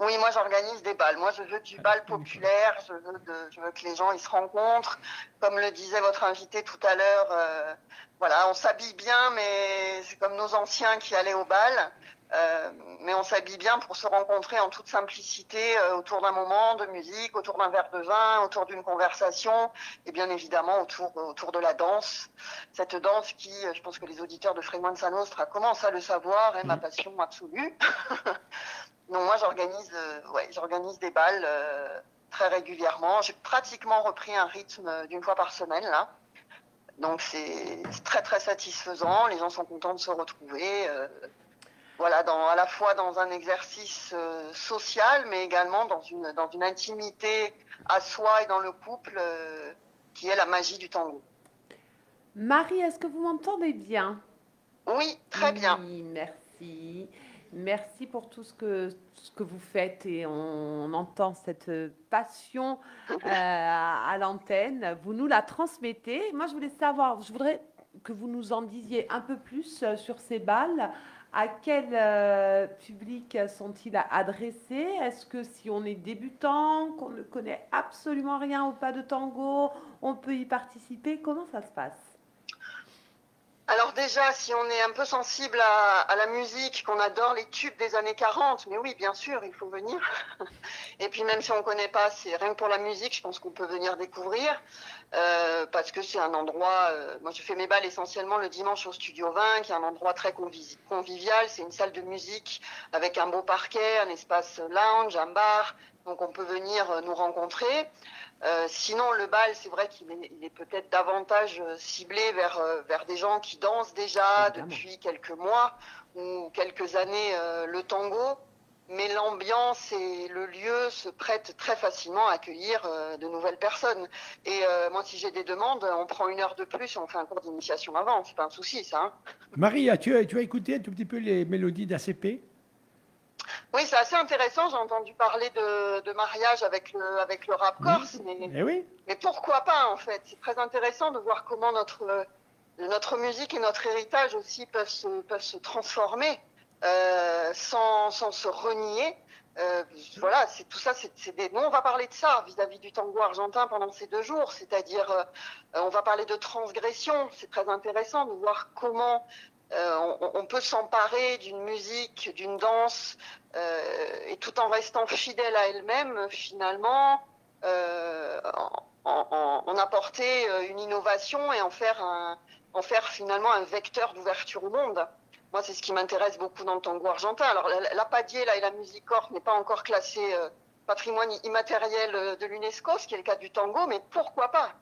H: Oui, moi j'organise des balles. Moi je veux du bal populaire, je veux, de- je veux que les gens ils se rencontrent. Comme le disait votre invité tout à l'heure, euh, voilà, on s'habille bien, mais c'est comme nos anciens qui allaient au bal. Euh, mais on s'habille bien pour se rencontrer en toute simplicité euh, autour d'un moment de musique, autour d'un verre de vin, autour d'une conversation et bien évidemment autour, autour de la danse. Cette danse qui, euh, je pense que les auditeurs de Frequenza Nostra commencent à le savoir, est ma passion absolue. Donc moi j'organise euh, ouais, j'organise des balles euh, très régulièrement. J'ai pratiquement repris un rythme euh, d'une fois par semaine là. Donc c'est très très satisfaisant. Les gens sont contents de se retrouver. Voilà, dans, à la fois dans un exercice euh, social, mais également dans une, dans une intimité à soi et dans le couple, euh, qui est la magie du tango.
A: Marie, est-ce que vous m'entendez bien?
H: Oui, très bien.
A: Oui, merci. Merci pour tout ce que, ce que vous faites et on, entend cette passion euh, à l'antenne. Vous nous la transmettez. Moi, je voulais savoir, je voudrais que vous nous en disiez un peu plus sur ces balles. À quel euh, public sont-ils adressés? Est-ce que si on est débutant, qu'on ne connaît absolument rien au pas de tango, on peut y participer? Comment ça se passe?
H: Alors déjà, si on est un peu sensible à, la musique, qu'on adore les tubes des années 40, mais oui, bien sûr, il faut venir. Et puis même si on ne connaît pas, c'est rien que pour la musique, je pense qu'on peut venir découvrir, euh, parce que c'est un endroit, euh, moi je fais mes balles essentiellement le dimanche au Studio 20, qui est un endroit très convi- convivial, c'est une salle de musique avec un beau parquet, un espace lounge, un bar, donc on peut venir euh, nous rencontrer. Euh, sinon, le bal, c'est vrai qu'il est, peut-être davantage euh, ciblé vers, euh, vers des gens qui dansent déjà
A: Évidemment.
H: depuis quelques mois ou quelques années euh, le tango. Mais l'ambiance et le lieu se prêtent très facilement à accueillir euh, de nouvelles personnes. Et moi, si j'ai des demandes, on prend une heure de plus et on fait un cours d'initiation avant. C'est pas un souci, ça. hein.
B: Marie, tu as, tu as écouté un tout petit peu les mélodies d'ACP
H: Oui, c'est assez intéressant. J'ai entendu parler de, de mariage avec le, avec le rap corse. Mais...
B: Eh oui
H: Mais pourquoi pas en fait? C'est très intéressant de voir comment notre, notre musique et notre héritage aussi peuvent se, peuvent se transformer euh, sans, sans se renier. Euh, voilà, c'est tout ça. C'est des. Nous, on va parler de ça vis-à-vis du tango argentin pendant ces deux jours. C'est-à-dire, euh, on va parler de transgression. C'est très intéressant de voir comment euh, on, on peut s'emparer d'une musique, d'une danse, et tout en restant fidèle à elle-même, finalement, euh, en, apporter euh, une innovation et en faire, en faire finalement un vecteur d'ouverture au monde. Moi, c'est ce qui m'intéresse beaucoup dans le tango argentin. Alors, la, la padier là, et la musique n'est pas encore classée euh, patrimoine immatériel euh, de l'UNESCO, ce qui est le cas du tango, mais pourquoi pas?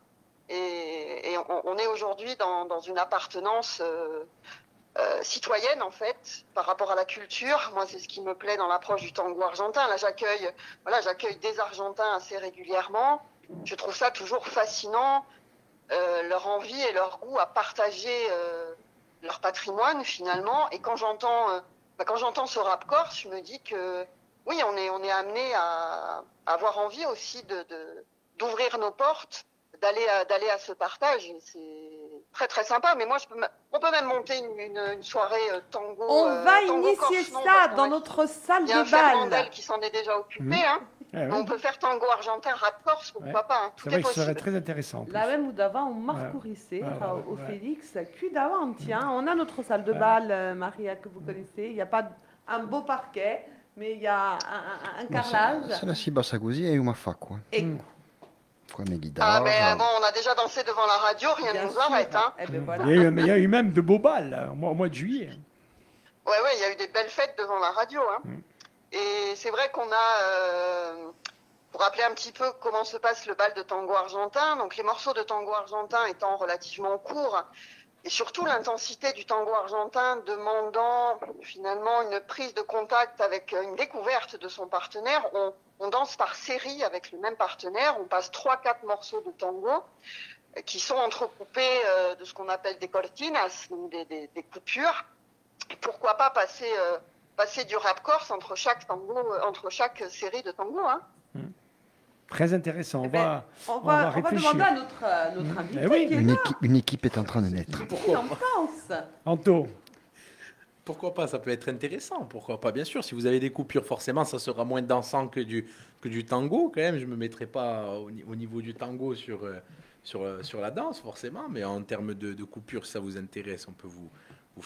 H: Et, on, est aujourd'hui dans, une appartenance euh, euh, citoyenne en fait par rapport à la culture. Moi, c'est ce qui me plaît dans l'approche du tango argentin. Là, j'accueille, voilà, j'accueille des Argentins assez régulièrement. Je trouve ça toujours fascinant, euh, leur envie et leur goût à partager euh, leur patrimoine finalement. Et quand j'entends, bah, quand j'entends ce rap corse, je me dis que oui, on est, on est amené à, avoir envie aussi d'ouvrir nos portes, d'aller à, d'aller à ce partage. Très très sympa. Mais moi, je peux, on peut même monter une, une, une soirée euh, tango.
A: On
H: euh,
A: va
H: tango
A: initier ça dans notre salle
H: Il y a
A: de bal.
H: Qui s'en est déjà occupé.
B: Mhm.
H: Hein.
B: Ah oui.
H: On peut faire tango argentin, rap corse, pourquoi
B: Ouais.
H: pas. hein. Tout est
B: vrai que ce serait très intéressant.
A: La même ou d'avant, on marcourisait
B: Ouais, ouais,
A: au
B: ouais.
A: Félix, cul d'avant, tiens. On a notre salle de bal, euh, Maria, que vous connaissez. Il n'y a pas un beau parquet, mais il y a un, un- un carrelage.
D: C'est la et Umafa, quoi.
A: Et
H: Ah,
D: guitares.
H: mais bon, on a déjà dansé devant la radio, rien ne nous
A: sûr.
H: arrête. Hein.
A: Eh ben voilà.
B: Il y, a eu, mais il y a eu même de beaux balles là, au mois, au mois de juillet.
H: Ouais, ouais, il y a eu des belles fêtes devant la radio. Hein.
B: Mm.
H: Et c'est vrai qu'on a, euh, pour rappeler un petit peu comment se passe le bal de tango argentin, donc les morceaux de tango argentin étant relativement courts, et surtout l'intensité du tango argentin demandant finalement une prise de contact avec une découverte de son partenaire, on, danse par série avec le même partenaire, on passe trois, quatre morceaux de tango euh, qui sont entrecoupés euh, de ce qu'on appelle des cortinas, des, des- coupures. Pourquoi pas passer, euh, passer du rap corse entre chaque tango, euh, entre chaque série de tango, hein.
B: Très intéressant. On
A: Eh ben,
B: va,
A: On
B: on
A: va,
B: va
A: on va
B: réfléchir.
A: demander à notre, euh, notre
B: Mm.
A: invité
B: Eh oui.
A: qui est
D: Une, équipe, une équipe est en train de naître.
A: Qu'il en pense
B: Anto,
C: Pourquoi pas, ça peut être intéressant, pourquoi pas, bien sûr. Si vous avez des coupures, forcément, ça sera moins dansant que du, que du tango, quand même. Je ne me mettrai pas au, ni- au niveau du tango sur, euh, sur, euh, sur la danse, forcément, mais en termes de, de coupures, si ça vous intéresse, on peut vous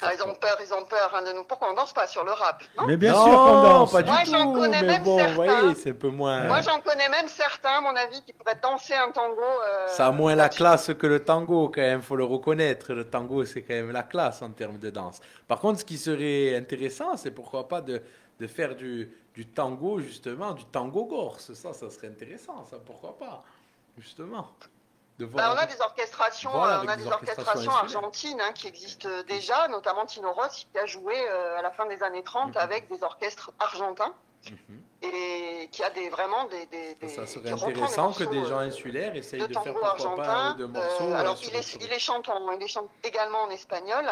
H: Ah, ils ont peur, ils ont peur hein, de nous. Pourquoi on danse pas sur le rap non
B: mais bien
C: non,
B: sûr qu'on danse.
C: pas du
H: Moi,
C: tout,
H: j'en connais
C: mais
H: même
C: bon,
H: certains.
C: vous voyez, c'est un peu moins...
H: Moi, j'en connais même certains, à mon avis, qui pourraient danser un tango. euh,
C: Ça a moins la classe que le tango, quand même, faut le reconnaître. Le tango, c'est quand même la classe en termes de danse. Par contre, ce qui serait intéressant, c'est pourquoi pas de, de faire du, du tango, justement, du tango gorse. Ça, ça serait intéressant, ça, pourquoi pas, justement. De
H: Bah, on a des orchestrations,
C: Voilà,
H: euh, on a
C: des
H: des
C: orchestrations
H: argentines hein, qui existent euh, déjà, notamment Tino Rossi qui a joué euh, à la fin des années 30
C: Mhm.
H: avec des orchestres argentins
C: Mhm.
H: et qui a des vraiment des,
C: Ça serait intéressant que des gens
H: euh,
C: insulaires essayent
H: de
C: de, faire pourquoi pas
H: argentin.
C: de
H: Euh,
C: morceaux. euh,
H: alors il est, il est chantant, il est chante également en espagnol.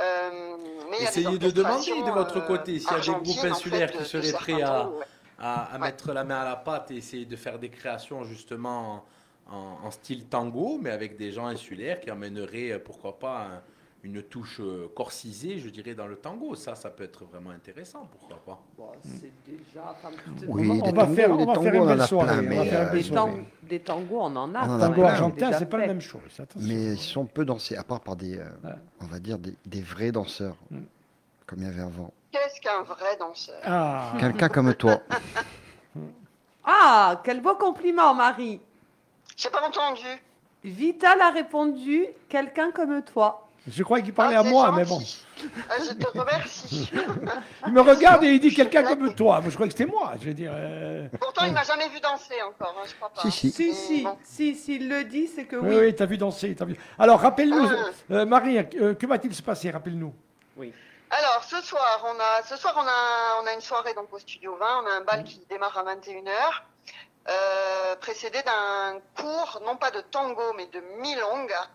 H: Euh, mais des
C: Essayez de demander de votre
H: euh,
C: côté s'il y a des groupes
H: en
C: insulaires
H: fait,
C: qui seraient prêts à,
H: ouais.
C: à, à
H: Ouais.
C: mettre la main à la pâte et essayer de faire des créations justement en, style tango, mais avec des gens insulaires qui amèneraient, euh, pourquoi pas, un- une touche euh, corcisée, je dirais, dans le tango. Ça, ça peut être vraiment intéressant, pourquoi pas.
A: Bon, c'est déjà.
D: Oui,
B: on
D: des
B: va on va
D: tangos,
B: faire
D: on
B: va faire une
D: euh,
B: belle
A: des,
B: soirée.
A: des tangos, on en a.
D: On en a
B: Tango argentin, c'est pas la même chose. Attention.
D: Mais si on peut danser, à part par des, euh,
B: Ouais.
D: on va dire, des, des vrais danseurs,
B: Mm.
D: comme il y avait avant.
H: Qu'est-ce qu'un vrai danseur?
B: Ah,
D: Quelqu'un comme toi.
A: Ah, quel beau compliment, Marie.
H: J'ai pas entendu.
A: Vital a répondu quelqu'un comme toi.
B: je crois qu'il parlait
H: Ah,
B: à
H: c'est
B: moi, mais bon.
H: Ah, je te remercie.
B: Il me regarde et il dit quelqu'un comme toi. Moi, je crois que c'était moi. Je veux dire. euh,
H: Pourtant, il m'a jamais vu danser encore, hein, je crois pas.
D: Si, si.
A: Si, si,
H: Bon.
A: si, s'il le dit, c'est que
B: Oui,
A: oui.
B: oui, t'as vu danser. t'as vu. Alors, rappelle-nous,
H: Ah.
B: euh, Marie, euh, que va-t-il se passer Rappelle-nous?
H: Alors, ce soir, on a, ce soir, on a, on a une soirée donc au Studio 20. On a un bal qui démarre à 21h, euh, précédé d'un cours, non pas de tango, mais de milonga,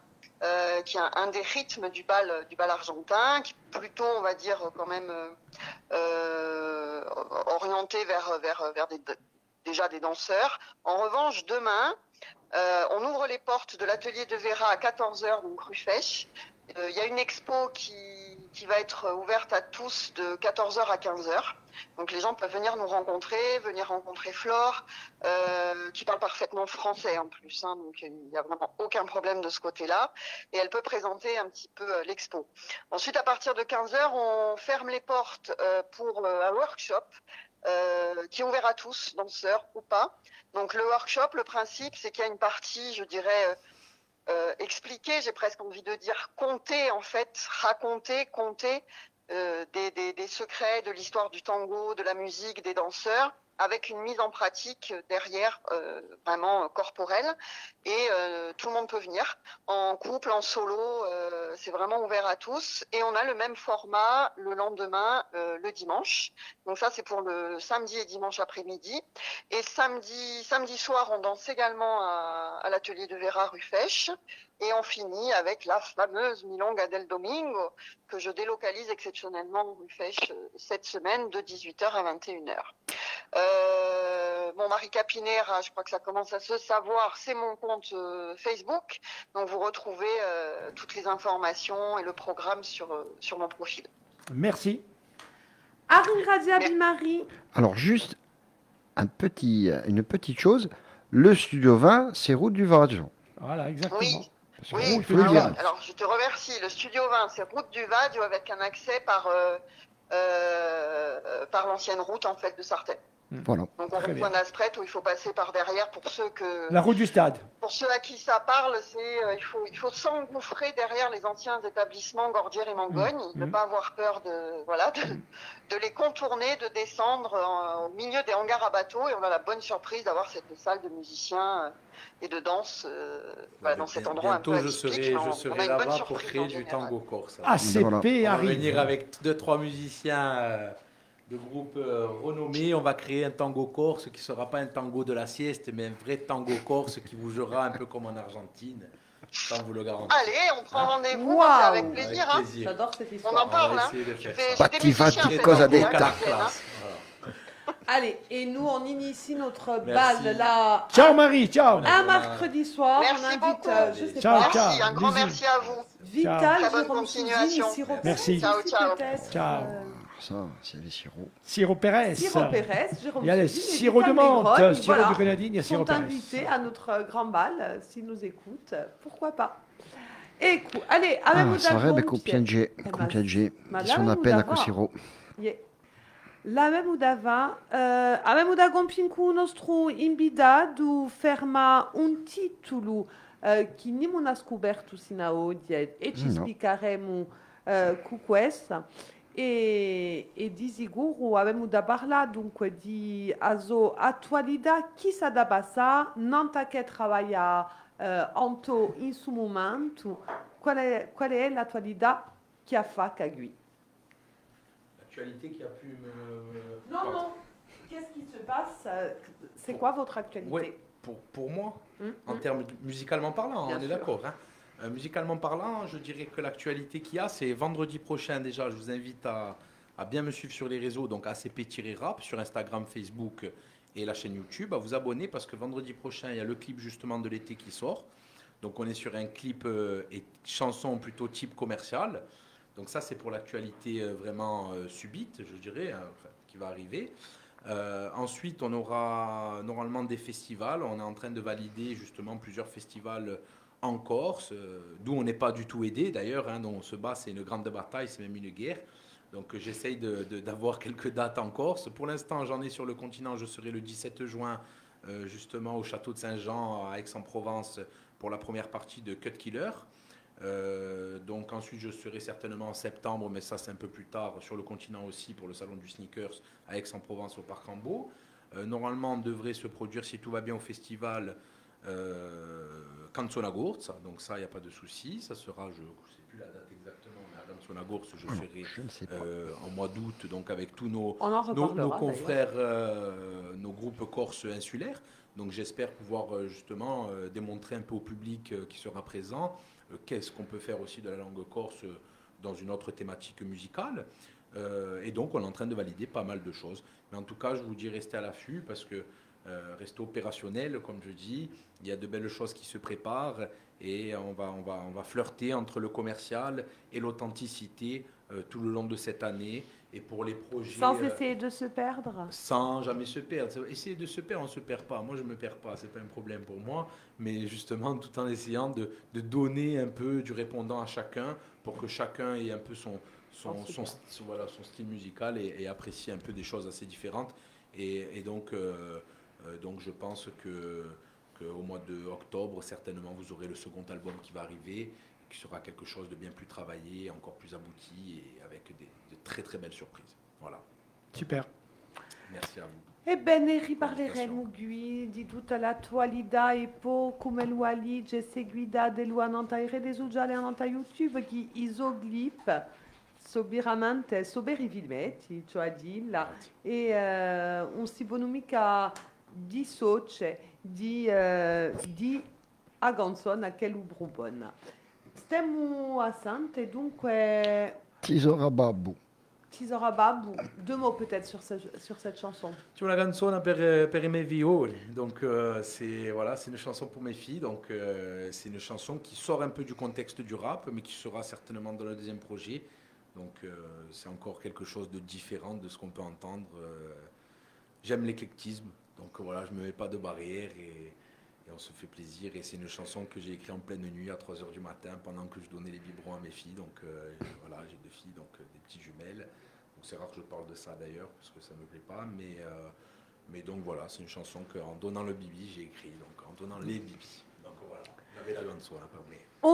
H: euh, qui est un, des rythmes du bal, du bal argentin, qui est plutôt, on va dire, quand même euh, orienté vers, vers, vers des, déjà des danseurs. En revanche, demain, on ouvre les portes de l'atelier de Vera à 14h, donc rue Fèche. Euh, Il y a une expo qui, qui va être ouverte à tous de 14h à 15h. Donc les gens peuvent venir nous rencontrer, venir rencontrer Flore, euh, qui parle parfaitement français en plus. hein, donc il n'y a vraiment aucun problème de ce côté-là. Et elle peut présenter un petit peu euh, l'expo. Ensuite, à partir de 15h, on ferme les portes euh, pour euh, un workshop euh, qui est ouvert à tous, danseurs ou pas. Donc le workshop, le principe, c'est qu'il y a une partie, je dirais, euh, expliquer, j'ai presque envie de dire compter en fait, raconter, compter euh, des secrets de l'histoire du tango, de la musique, des danseurs. Avec une mise en pratique derrière euh, vraiment corporelle. Et euh, tout le monde peut venir, en couple, en solo, euh, c'est vraiment ouvert à tous. Et on a le même format le lendemain, euh, le dimanche. Donc ça, c'est pour le samedi et dimanche après-midi. Et samedi, samedi soir, on danse également à, à l'atelier de Vera rue Fèche. Et on finit avec la fameuse Milonga del Domingo que je délocalise exceptionnellement rue Fèche euh, cette semaine de 18h à 21h. Euh, bon, Marie Capinera, je crois que ça commence à se savoir, c'est mon compte euh, Facebook. Donc vous retrouvez euh, toutes les informations et le programme sur, sur mon profil.
B: Merci.
A: Arin Radia Bimari.
D: Alors, juste un petit, une petite chose. Le Studio 20, c'est route du Varadjon.
B: Voilà, exactement.
H: Oui. Oui, alors, alors, je te remercie. Le Studio 20, c'est route du Vadio avec un accès par, euh, euh, par l'ancienne route en fait de Sartène.
D: Voilà.
H: Donc on reprend
B: bien.
H: Aspret où il faut passer par derrière pour ceux que
B: La route du stade.
H: pour ceux à qui ça parle, c'est euh, il faut il faut s'engouffrer derrière les anciens établissements Gordière et Mangogne, ne
B: Mhm.
H: pas avoir peur de voilà de, de les contourner, de descendre en- au milieu des hangars à bateaux et on a la bonne surprise d'avoir cette salle de musiciens euh, et de danse euh, voilà, dans cet endroit un peu
C: Bientôt, je
H: atypique.
C: serai,
H: on-
C: je serai
H: a une bonne
C: là-bas pour créer du
H: général.
C: tango corse.
B: ACP
D: Voilà.
C: On va
B: arrive.
C: venir avec deux, trois musiciens euh, de groupes euh, renommés. On va créer un tango corse qui ne sera pas un tango de la sieste, mais un vrai tango corse qui vous jouera un peu comme en Argentine. Ça, on vous le garantit.
H: Allez, on prend rendez-vous,
A: Waouh.
H: c'est avec
C: Avec
H: plaisir. hein.
C: plaisir.
A: J'adore cette
H: On
A: histoire.
H: en parle,
C: On
H: hein. hein.
A: Allez, et nous, on initie notre
C: Merci.
A: bal là.
B: Ciao Marie, ciao.
A: Un mercredi soir,
H: Merci
A: on invite,
H: beaucoup.
A: euh, je sais
B: Ciao,
A: pas,
B: ciao.
H: Merci, un grand merci à vous.
A: Vital,
H: bonne
A: Jérôme Siro
B: Merci.
H: Ciao, ciao.
B: Ciao.
A: euh,
D: Ça, c'est les sirops.
B: Siro Pérez.
A: Jérôme
B: Il y a
A: et
B: de menthe,
A: Desgrottes,
B: sirop
A: voilà,
B: de grenadine, il y a sirop
A: sont
B: Pérez.
A: invités à notre euh, grand bal, euh, s'ils nous écoutent, euh, pourquoi pas? Écoute, allez,
D: Ah, con sirop?
A: Yeah. L'avevamo dava, eh, avevamo da compincu nostro invitato ferma un titolo eh, che non ha scoperto sino a oggi e ci questo. E, e di sicuro avevamo da parlare dunque di aso attualità, chi sa da passare, non che lavora eh, anto in su momento, qual è, qual è l'attualità che ha fatto qui?
C: L'actualité qui a pu me.
A: Non, non. Qu'est-ce qui se passe euh, C'est quoi votre actualité?
C: Ouais, pour, pour moi,
A: Hum,
C: en
A: hum.
C: termes musicalement parlant,
A: Bien
C: on est d'accord. hein. Euh, musicalement parlant, je dirais que l'actualité qu'il y a, c'est vendredi prochain déjà. Je vous invite à, bien me suivre sur les réseaux, donc ACP-rap, sur Instagram, Facebook et la chaîne YouTube, à vous abonner parce que vendredi prochain, il y a le clip justement de l'été qui sort. Donc on est sur un clip euh, et chanson plutôt type commercial. Donc ça, c'est pour l'actualité euh, vraiment subite, je dirais, hein, qui va arriver. Ensuite, on aura normalement des festivals. On est en train de valider justement plusieurs festivals en Corse, d'où on n'est pas du tout aidé d'ailleurs. Hein, on se bat, c'est une grande bataille, c'est même une guerre. Donc euh, j'essaye d'avoir quelques dates en Corse. Pour l'instant, j'en ai sur le continent. Je serai le 17 juin euh, justement au château de Saint-Jean à Aix-en-Provence pour la première partie de Cut Killer. Euh, donc ensuite je serai certainement en septembre, mais ça c'est un peu plus tard, sur le continent aussi pour le salon du sneakers à Aix-en-Provence au Parc Rambaud. Euh, normalement on devrait se produire si tout va bien au festival euh, Canzona Gurza, donc ça il n'y a pas de souci, ça sera, je ne sais plus la date exactement, mais à je serai
D: pas.
C: euh, en mois d'août, donc avec tous nos, nos, confrères, euh, nos groupes corses insulaires. Donc j'espère pouvoir euh, justement euh, démontrer un peu au public euh, qui sera présent euh, qu'est-ce qu'on peut faire aussi de la langue corse euh, dans une autre thématique musicale. Euh, et donc on est en train de valider pas mal de choses. Mais en tout cas, je vous dis restez à l'affût parce que euh, restez opérationnel, comme je dis. Il y a de belles choses qui se préparent et on va, on va, on va flirter entre le commercial et l'authenticité euh, tout le long de cette année. Et pour les projets.
A: Sans
C: euh,
A: essayer de se perdre.
C: sans jamais se perdre. Essayer de se perdre, on ne se perd pas. Moi, je ne me perds pas, c'est pas un problème pour moi. Mais justement, tout en essayant de, de donner un peu du répondant à chacun pour que chacun ait un peu son, son,
A: Oh,
C: son, voilà, son style musical et, et apprécie un peu des choses assez différentes. Et, et donc, euh, donc, je pense que qu'au mois de octobre, certainement, vous aurez le second album qui va arriver, qui sera quelque chose de bien plus travaillé, encore plus abouti et avec des, de très très belles surprises. Voilà.
B: Super.
C: Merci à vous.
A: E bene, riparleremo qui di tutta l'attualità e poi come lo alige seguita dell'uananta e rede sociale ananta YouTube che isoglip soberamente soberi filmetti, cioè di là e eh, un si bonomica di soce di eh, di aganzon a che lubrubon. Stiamo a Sante dunque
D: Tisora Babou.
A: Tisora Babou, deux mots peut-être sur, ce- sur cette chanson.
C: C'est eh, per i miei violi. Donc, euh, c'est voilà, c'est une chanson pour mes filles. Donc, euh, c'est une chanson qui sort un peu du contexte du rap, mais qui sera certainement dans le deuxième projet. Donc, euh, c'est encore quelque chose de différent de ce qu'on peut entendre. Euh, J'aime l'éclectisme. Donc, voilà, je ne me mets pas de barrière et, on se fait plaisir. Et c'est une chanson que j'ai écrite en pleine nuit à 3 h du matin pendant que je donnais les biberons à mes filles. Donc, euh, voilà, j'ai deux filles, donc euh, des petites jumelles. Donc, c'est rare que je parle de ça d'ailleurs, parce que ça ne me plaît pas. Mais, euh, mais donc, voilà, c'est une chanson qu'en donnant le bibi, j'ai écrit. Donc, en donnant les bibis.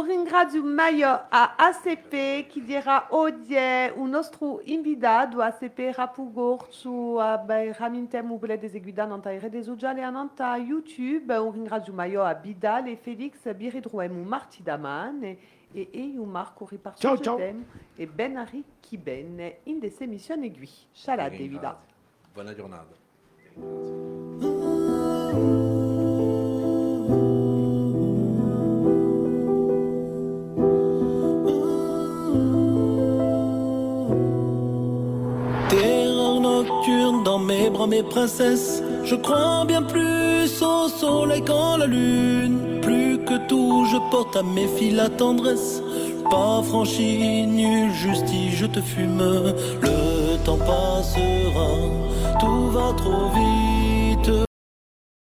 A: Ringrazio Maio a ACP che dirà oggi un nostro invitato ACP Rapugor su raminte mobile deseguida nanta rede sociale e nanta YouTube. Un ringrazio Maio a Bidal e Felix Biridruemu Martidaman e e io Marco riparto e Benari Kiben in des emissioni gui. Shala
C: Ringrazio.
A: Davida.
C: Buona
G: mes bras, mes princesses. Je crois bien plus au soleil qu'en la lune. Plus que tout, je porte à mes filles la tendresse. Pas franchi, nul justice, je te fume. Le temps passera, tout va trop vite.